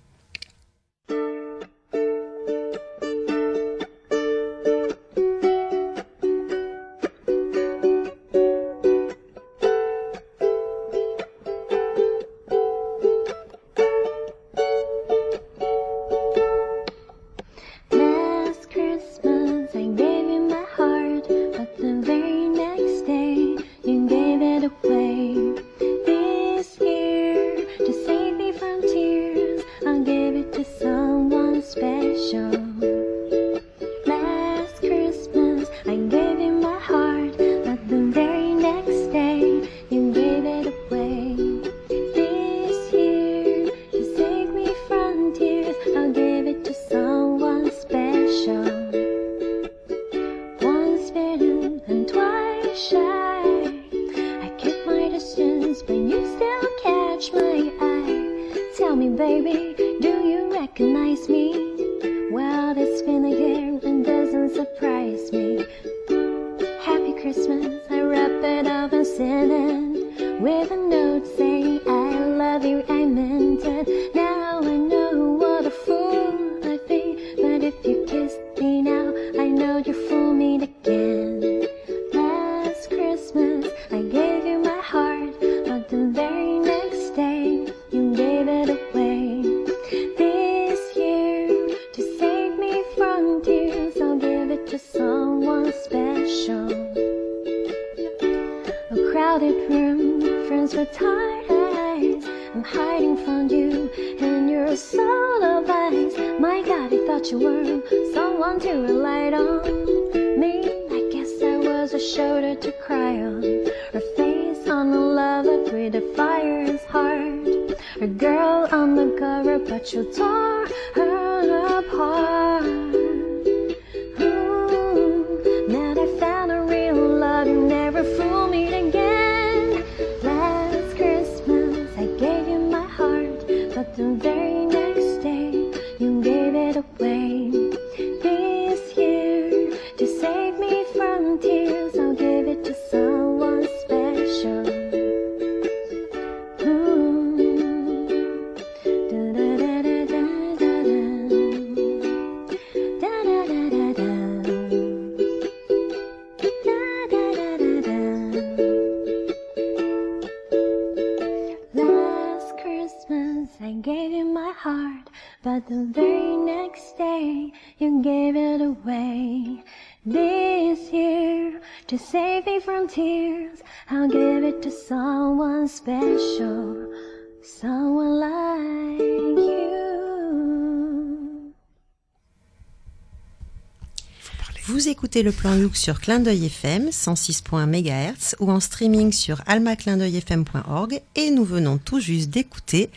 Le plan Youk sur Clin d'œil FM 106.1 MHz ou en streaming sur almaclindeuilfm.org et nous venons tout juste d'écouter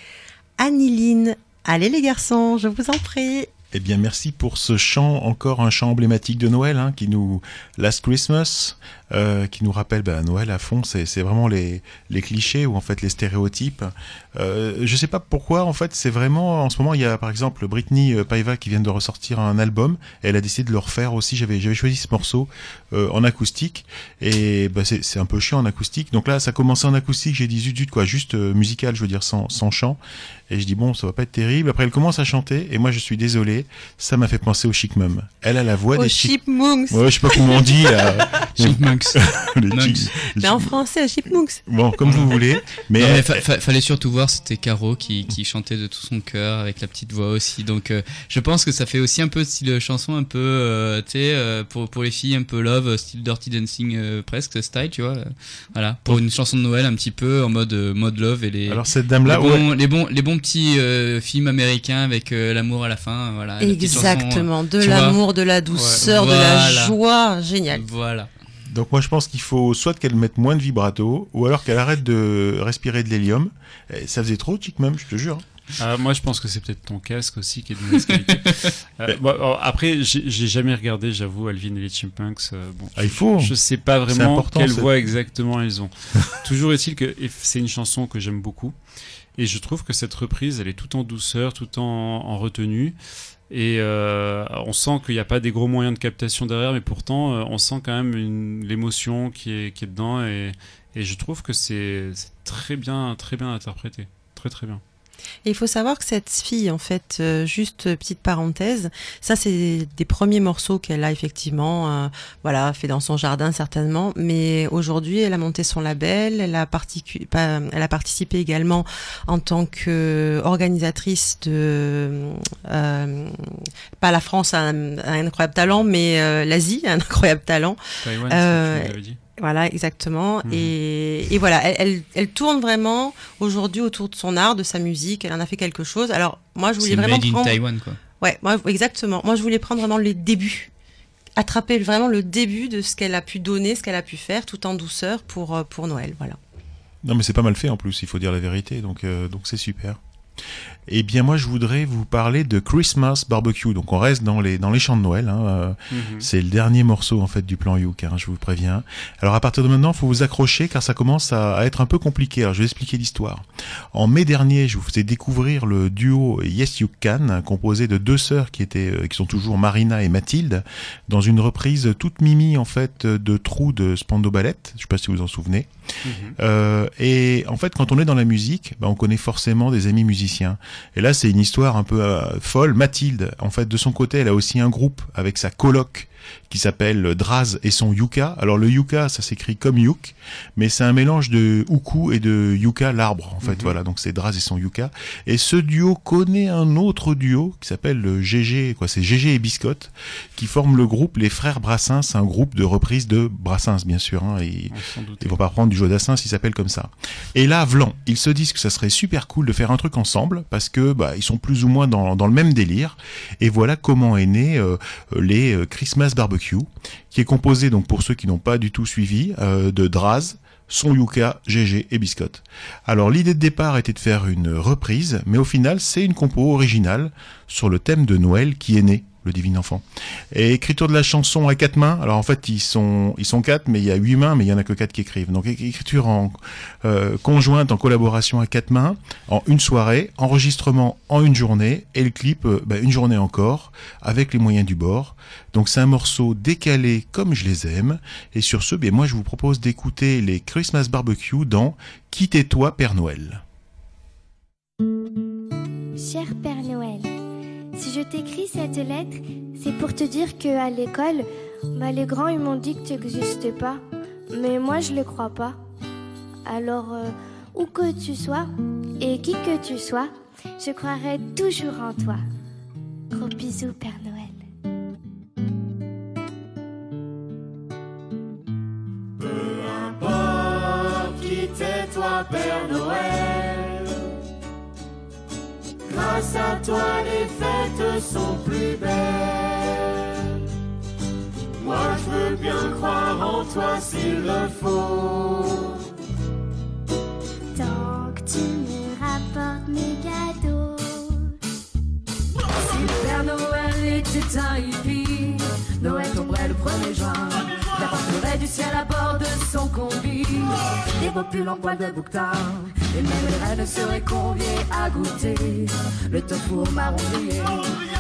Anniline. Allez les garçons, je vous en prie. Eh bien, merci pour ce chant, encore un chant emblématique de Noël, hein, qui nous Last Christmas, euh, qui nous rappelle bah, Noël à fond. C'est c'est vraiment les, les clichés ou en fait les stéréotypes. Euh, je sais pas pourquoi. En fait, c'est vraiment en ce moment il y a par exemple Britney euh, Paiva qui vient de ressortir un album. Et elle a décidé de le refaire aussi. J'avais j'avais choisi ce morceau euh, en acoustique et bah, c'est c'est un peu chiant en acoustique. Donc là, ça commençait en acoustique. J'ai dit zut zut quoi, juste euh, musical, je veux dire sans sans chant. Et je dis bon, ça va pas être terrible. Après, elle commence à chanter et moi je suis désolé, ça m'a fait penser au Chic Mum. Elle a la voix Au des Chic Chipmunks. Ouais, je sais pas comment on dit. là. Chipmunks. Les Mais en français, Chipmunks. Bon, comme vous voulez. Mais, Non, mais elle- fa- fa- fallait surtout voir, c'était Caro qui, qui chantait de tout son cœur avec la petite voix aussi. Donc, euh, je pense que ça fait aussi un peu style chanson, un peu, euh, tu sais, euh, pour, pour les filles, un peu love, euh, style Dirty Dancing euh, presque, style, tu vois. euh, voilà, pour une chanson de Noël un petit peu en mode euh, mode love et les. Alors, cette dame-là, les bons, les bons, les bons petits euh, films américains avec euh, l'amour à la fin, voilà. la petite chanson, euh, Exactement, de l'amour, de la douceur, de la joie, génial. Voilà. Donc moi je pense qu'il faut soit qu'elle mette moins de vibrato, ou alors qu'elle arrête de respirer de l'hélium. Ça faisait trop, chic même, je te jure. Ah, moi, je pense que c'est peut-être ton casque aussi qui est de mauvaise qualité. Euh, bon, alors, après, j'ai jamais regardé, j'avoue, Alvin et les Chipmunks. euh, bon, Ah, il faut. Je sais pas vraiment quelle voix exactement ils ont. Toujours est-il que c'est une chanson que j'aime beaucoup. Et je trouve que cette reprise, elle est tout en douceur, tout en, en retenue. Et euh, on sent qu'il n'y a pas des gros moyens de captation derrière, mais pourtant, euh, on sent quand même l'émotion qui est, qui est dedans. Et, et je trouve que c'est très bien, très bien interprété. Très, très bien. Et il faut savoir que cette fille, en fait, euh, juste euh, petite parenthèse, ça c'est des premiers morceaux qu'elle a effectivement, euh, voilà, fait dans son jardin certainement. Mais aujourd'hui, elle a monté son label, elle a, particu- pas- elle a participé également en tant que organisatrice de, euh, pas la France a un, incroyable talent, mais l'Asie a un incroyable talent. Taïwan, tu dit. Voilà, exactement. Mhm. Et, et voilà, elle, elle, elle tourne vraiment aujourd'hui autour de son art, de sa musique. Elle en a fait quelque chose. Alors, moi, je voulais vraiment made in prendre. Taiwan, quoi. Ouais, moi, exactement. Moi, je voulais prendre vraiment les débuts. Attraper vraiment le début de ce qu'elle a pu donner, ce qu'elle a pu faire, tout en douceur pour, euh, pour Noël. Voilà. Non mais c'est pas mal fait en plus, il faut dire la vérité, donc euh, donc c'est super. Eh bien, moi, je voudrais vous parler de Christmas Barbecue. Donc, on reste dans les dans les chants de Noël. Hein. Euh, Mhm. C'est le dernier morceau en fait du plan Youk. Hein, je vous préviens. Alors, à partir de maintenant, faut vous accrocher car ça commence à, à être un peu compliqué. Alors, je vais expliquer l'histoire. En mai dernier, je vous faisais découvrir le duo Yes You Can, composé de deux sœurs qui étaient euh, qui sont toujours Marina et Mathilde, dans une reprise toute mimi en fait de Trou de Spando Ballet. Je sais pas si vous vous en souvenez. Euh, et en fait, quand on est dans la musique, bah, on connaît forcément des amis musiciens. Et là, c'est une histoire un peu euh, folle. Mathilde, en fait, de son côté, elle a aussi un groupe avec sa coloc qui s'appelle Draz et son Yuka. Alors le Yuka, ça s'écrit comme Yuk, mais c'est un mélange de Uku et de Yuka, l'arbre, en fait. Mhm. Voilà, donc c'est Draz et son Yuka. Et ce duo connaît un autre duo qui s'appelle le GG, quoi, c'est GG et Biscotte, qui forment le groupe Les Frères Brassens, un groupe de reprise de Brassens, bien sûr. Hein, et ils vont pas prendre du Jodassin s'il s'appelle comme ça. Et là, Vlan, ils se disent que ça serait super cool de faire un truc ensemble parce que bah, ils sont plus ou moins dans, dans le même délire. Et voilà comment est né euh, les euh, Christmas Barbecue, qui est composé donc pour ceux qui n'ont pas du tout suivi euh, de Draz. Son Yuka, GG et Biscotte. Alors l'idée de départ était de faire une reprise, mais au final c'est une compo originale sur le thème de Noël qui est né, le divin enfant. Et écriture de la chanson à quatre mains. Alors en fait ils sont ils sont quatre, mais il y a huit mains, mais il y en a que quatre qui écrivent. Donc écriture en euh, conjointe, en collaboration à quatre mains, en une soirée, enregistrement en une journée et le clip euh, bah, une journée encore avec les moyens du bord. Donc c'est un morceau décalé comme je les aime. Et sur ce, ben moi je vous propose d'écouter les Christmas Barbecue dans Quittez-toi Père Noël. Cher Père Noël, si je t'écris cette lettre, c'est pour te dire que à l'école, bah, les grands ils m'ont dit que tu n'existais pas, mais moi je les crois pas. Alors, euh, où que tu sois et qui que tu sois, je croirai toujours en toi. Gros bisous Père Noël. Grâce à toi, les fêtes sont plus belles. Moi, je veux bien croire en toi s'il le faut. Tant que tu me rapportes mes cadeaux. Si le Père Noël était un hippie, Noël tomberait le 1er juin. Il apporterait du ciel à bord de son combi. Des popules en poil de bouquetin. Et même les reines seraient conviées à goûter le marron grillé.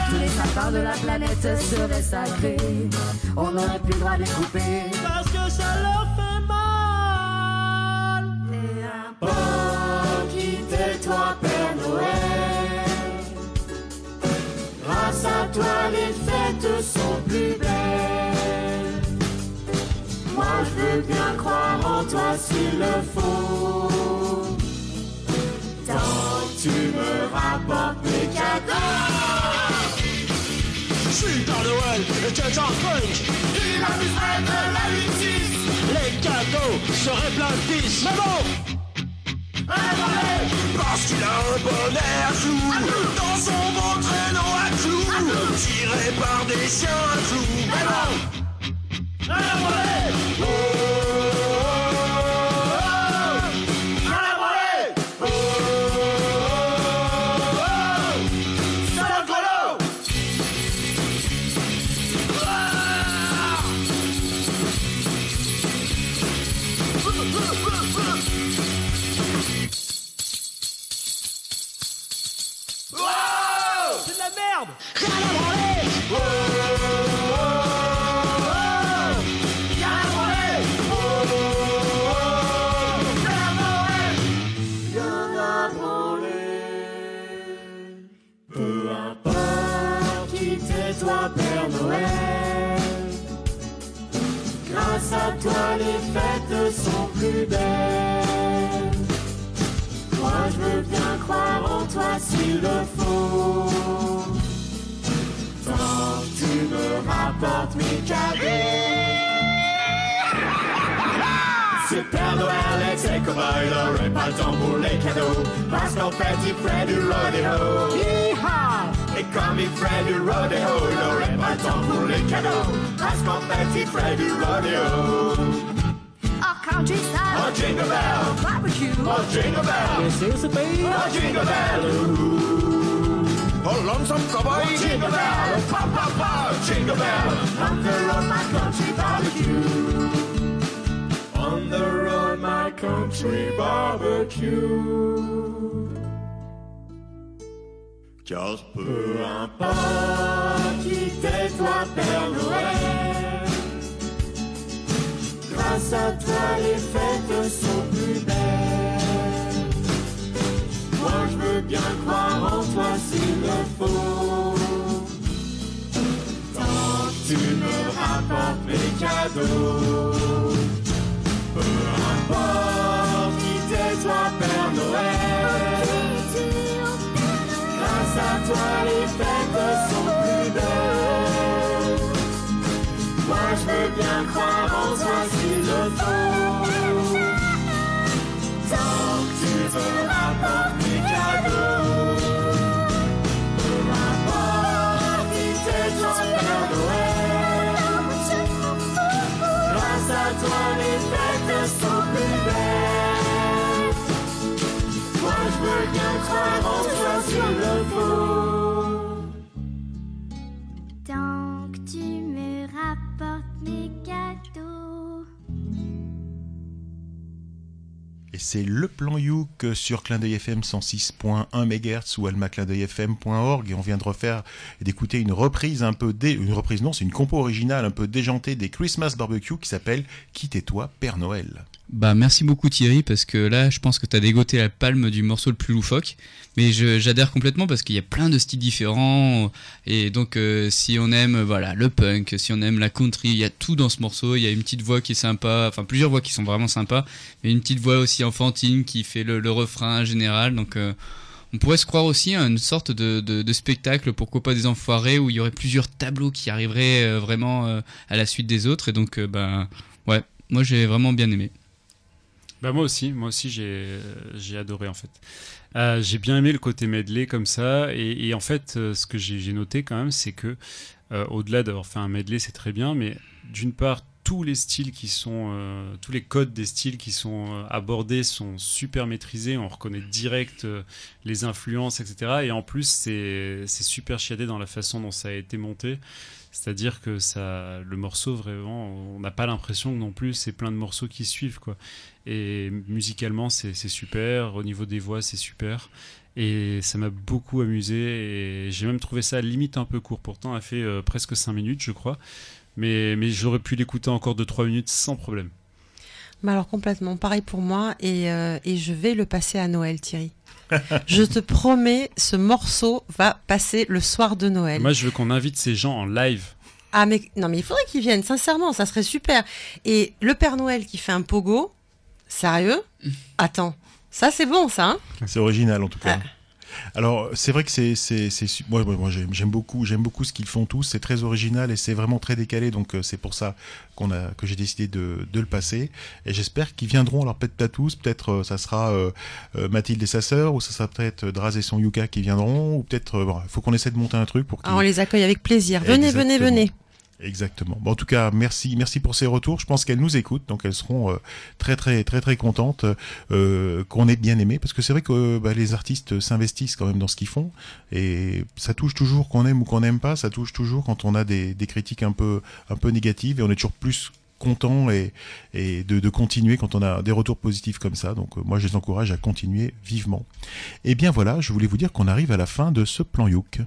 Tous les sapins de la planète seraient sacrés. On n'aurait plus le droit de les couper. Parce que ça leur fait mal. Et Oh, quittez-toi, Père Noël. Grâce à toi, les fêtes sont plus veux bien croire en toi s'il le faut. Tant que tu me rapportes mes cadeaux. Je suis Père Noël et tu es un punk Il amuserait de la 8-6. Les cadeaux seraient plein de vis Mais bon. Parce qu'il a un bon air flou. Dans son ventre traînant à clous. Tiré par des chiens à clous Mais bon. C'est Car peu importe qui t'es, toi, Père Noël. Grâce à toi, les fêtes sont plus belles. Moi, je veux bien croire en toi s'il le faut. Tant que tu me rapportes mes cadeaux. Peu importe toi, Père Noël. Grâce à toi, les fêtes sont plus belles. Moi, je veux bien croire en toi s'il le faut. Tant que tu me rapportes c'est le plan Youk sur Clin d'œil FM 106.1 MHz ou almaclindeuilfm.org et on vient de refaire et d'écouter une reprise un peu dé... une reprise non, c'est une compo originale un peu déjantée des Christmas Barbecue qui s'appelle Quittez-toi Père Noël. Bah merci beaucoup Thierry parce que là je pense que t'as dégoté la palme du morceau le plus loufoque mais j'adhère complètement parce qu'il y a plein de styles différents et donc euh, si on aime voilà le punk si on aime la country il y a tout dans ce morceau il y a une petite voix qui est sympa enfin plusieurs voix qui sont vraiment sympas mais une petite voix aussi enfantine qui fait le, refrain général donc euh, on pourrait se croire aussi à une sorte de, de, spectacle, pourquoi pas des enfoirés, où il y aurait plusieurs tableaux qui arriveraient euh, vraiment à la suite des autres. Et donc, ben, ouais, moi j'ai vraiment bien aimé. Bah moi aussi, moi aussi j'ai j'ai adoré en fait. Euh, j'ai bien aimé le côté medley comme ça et, en fait euh, ce que j'ai j'ai noté quand même c'est que euh, au-delà d'avoir fait un medley c'est très bien mais d'une part tous les styles qui sont euh, tous les codes des styles qui sont euh, abordés sont super maîtrisés on reconnaît direct euh, les influences etc et en plus c'est super chiadé dans la façon dont ça a été monté c'est-à-dire que ça, le morceau vraiment, on n'a pas l'impression non plus c'est plein de morceaux qui suivent quoi. Et musicalement c'est super, au niveau des voix c'est super. Et ça m'a beaucoup amusé et j'ai même trouvé ça limite un peu court. Pourtant, elle fait presque 5 minutes, je crois. Mais, mais j'aurais pu l'écouter encore de 3 minutes sans problème. Mais alors complètement, pareil pour moi, et, euh, et je vais le passer à Noël, Thierry. je te promets, ce morceau va passer le soir de Noël. Moi, je veux qu'on invite ces gens en live. Ah mais non mais il faudrait qu'ils viennent, sincèrement, ça serait super. Et le Père Noël qui fait un pogo, sérieux? Attends, ça c'est bon ça, hein? C'est original en tout cas. Alors c'est vrai que c'est c'est moi, moi, j'aime j'aime beaucoup j'aime beaucoup ce qu'ils font tous. C'est très original et c'est vraiment très décalé. Donc euh, c'est pour ça qu'on a que j'ai décidé de, de le passer. Et j'espère qu'ils viendront. Alors peut-être pas tous. Peut-être euh, ça sera euh, euh, Mathilde et sa sœur ou ça sera peut-être Draz et son Yuka qui viendront. Ou peut-être bon, faut qu'on essaie de monter un truc pour qu'ils Ah, On les accueille avec plaisir. Venez, venez, venez. Exactement. Bon, en tout cas, merci, merci pour ces retours. Je pense qu'elles nous écoutent, donc elles seront euh, très, très, très, très contentes euh, qu'on ait bien aimé, parce que c'est vrai que euh, bah, les artistes s'investissent quand même dans ce qu'ils font, et ça touche toujours qu'on aime ou qu'on n'aime pas. Ça touche toujours quand on a des, des critiques un peu, un peu négatives, et on est toujours plus content et, et de, de continuer quand on a des retours positifs comme ça. Donc euh, moi, je les encourage à continuer vivement. Et bien voilà, je voulais vous dire qu'on arrive à la fin de ce plan Youk.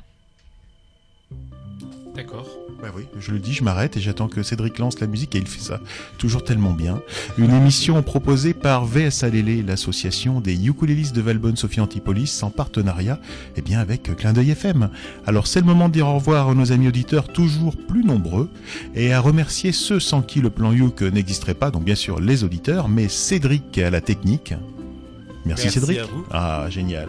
D'accord. Bah oui, je le dis, je m'arrête et j'attends que Cédric lance la musique et il fait ça toujours tellement bien. Une émission proposée par VSA Lélé, l'association des ukulélistes de Valbonne Sophie Antipolis en partenariat eh bien avec Clin d'œil FM. Alors c'est le moment de dire au revoir à nos amis auditeurs toujours plus nombreux et à remercier ceux sans qui le plan Youk n'existerait pas, donc bien sûr les auditeurs, mais Cédric à la technique. Merci, Merci Cédric. à vous. Ah génial.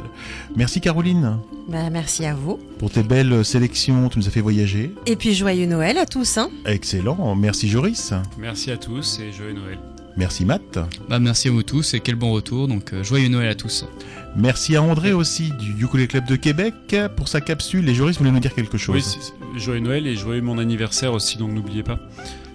Merci Caroline Bah, merci à vous. pour tes belles sélections, tu nous as fait voyager. Et puis joyeux Noël à tous. Hein. Excellent, merci Joris. Merci à tous et joyeux Noël. Merci Matt. Bah merci à vous tous et quel bon retour. Donc euh, joyeux Noël à tous. Merci à André aussi du Ukulele Club de Québec pour sa capsule. Et Joris voulait nous dire quelque chose. Oui, joyeux Noël et joyeux mon anniversaire aussi, donc n'oubliez pas.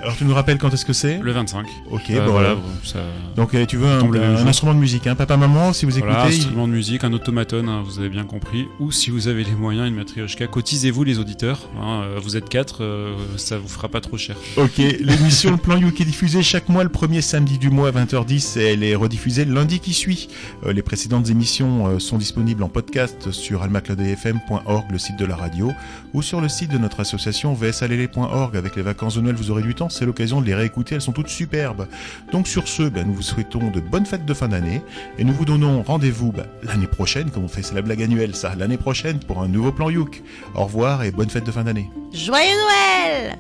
Alors tu nous rappelles quand est-ce que c'est Le 25. Ok, Euh, bon, voilà, bon, ça- Donc euh, tu veux un, un instrument de musique, hein, papa maman, si vous écoutez. Voilà, il- instrument de musique, un automaton, hein, vous avez bien compris. Ou si vous avez les moyens, une matrioshka, cotisez-vous les auditeurs. hein, euh, vous êtes quatre, euh, ça vous fera pas trop cher. Ok, l'émission Le Plan Youk est diffusée chaque mois le premier samedi du mois à 20h10 et elle est rediffusée le lundi qui suit. Euh, les précédentes émissions sont disponibles en podcast sur almacladefm.org, le site de la radio, ou sur le site de notre association vsalele.org. Avec les vacances de Noël, vous aurez du temps, c'est l'occasion de les réécouter, elles sont toutes superbes. Donc sur ce, ben, nous vous souhaitons de bonnes fêtes de fin d'année et nous vous donnons rendez-vous ben, l'année prochaine, comme on fait, c'est la blague annuelle ça, l'année prochaine pour un nouveau Plan Youk. Au revoir et bonne fête de fin d'année. Joyeux Noël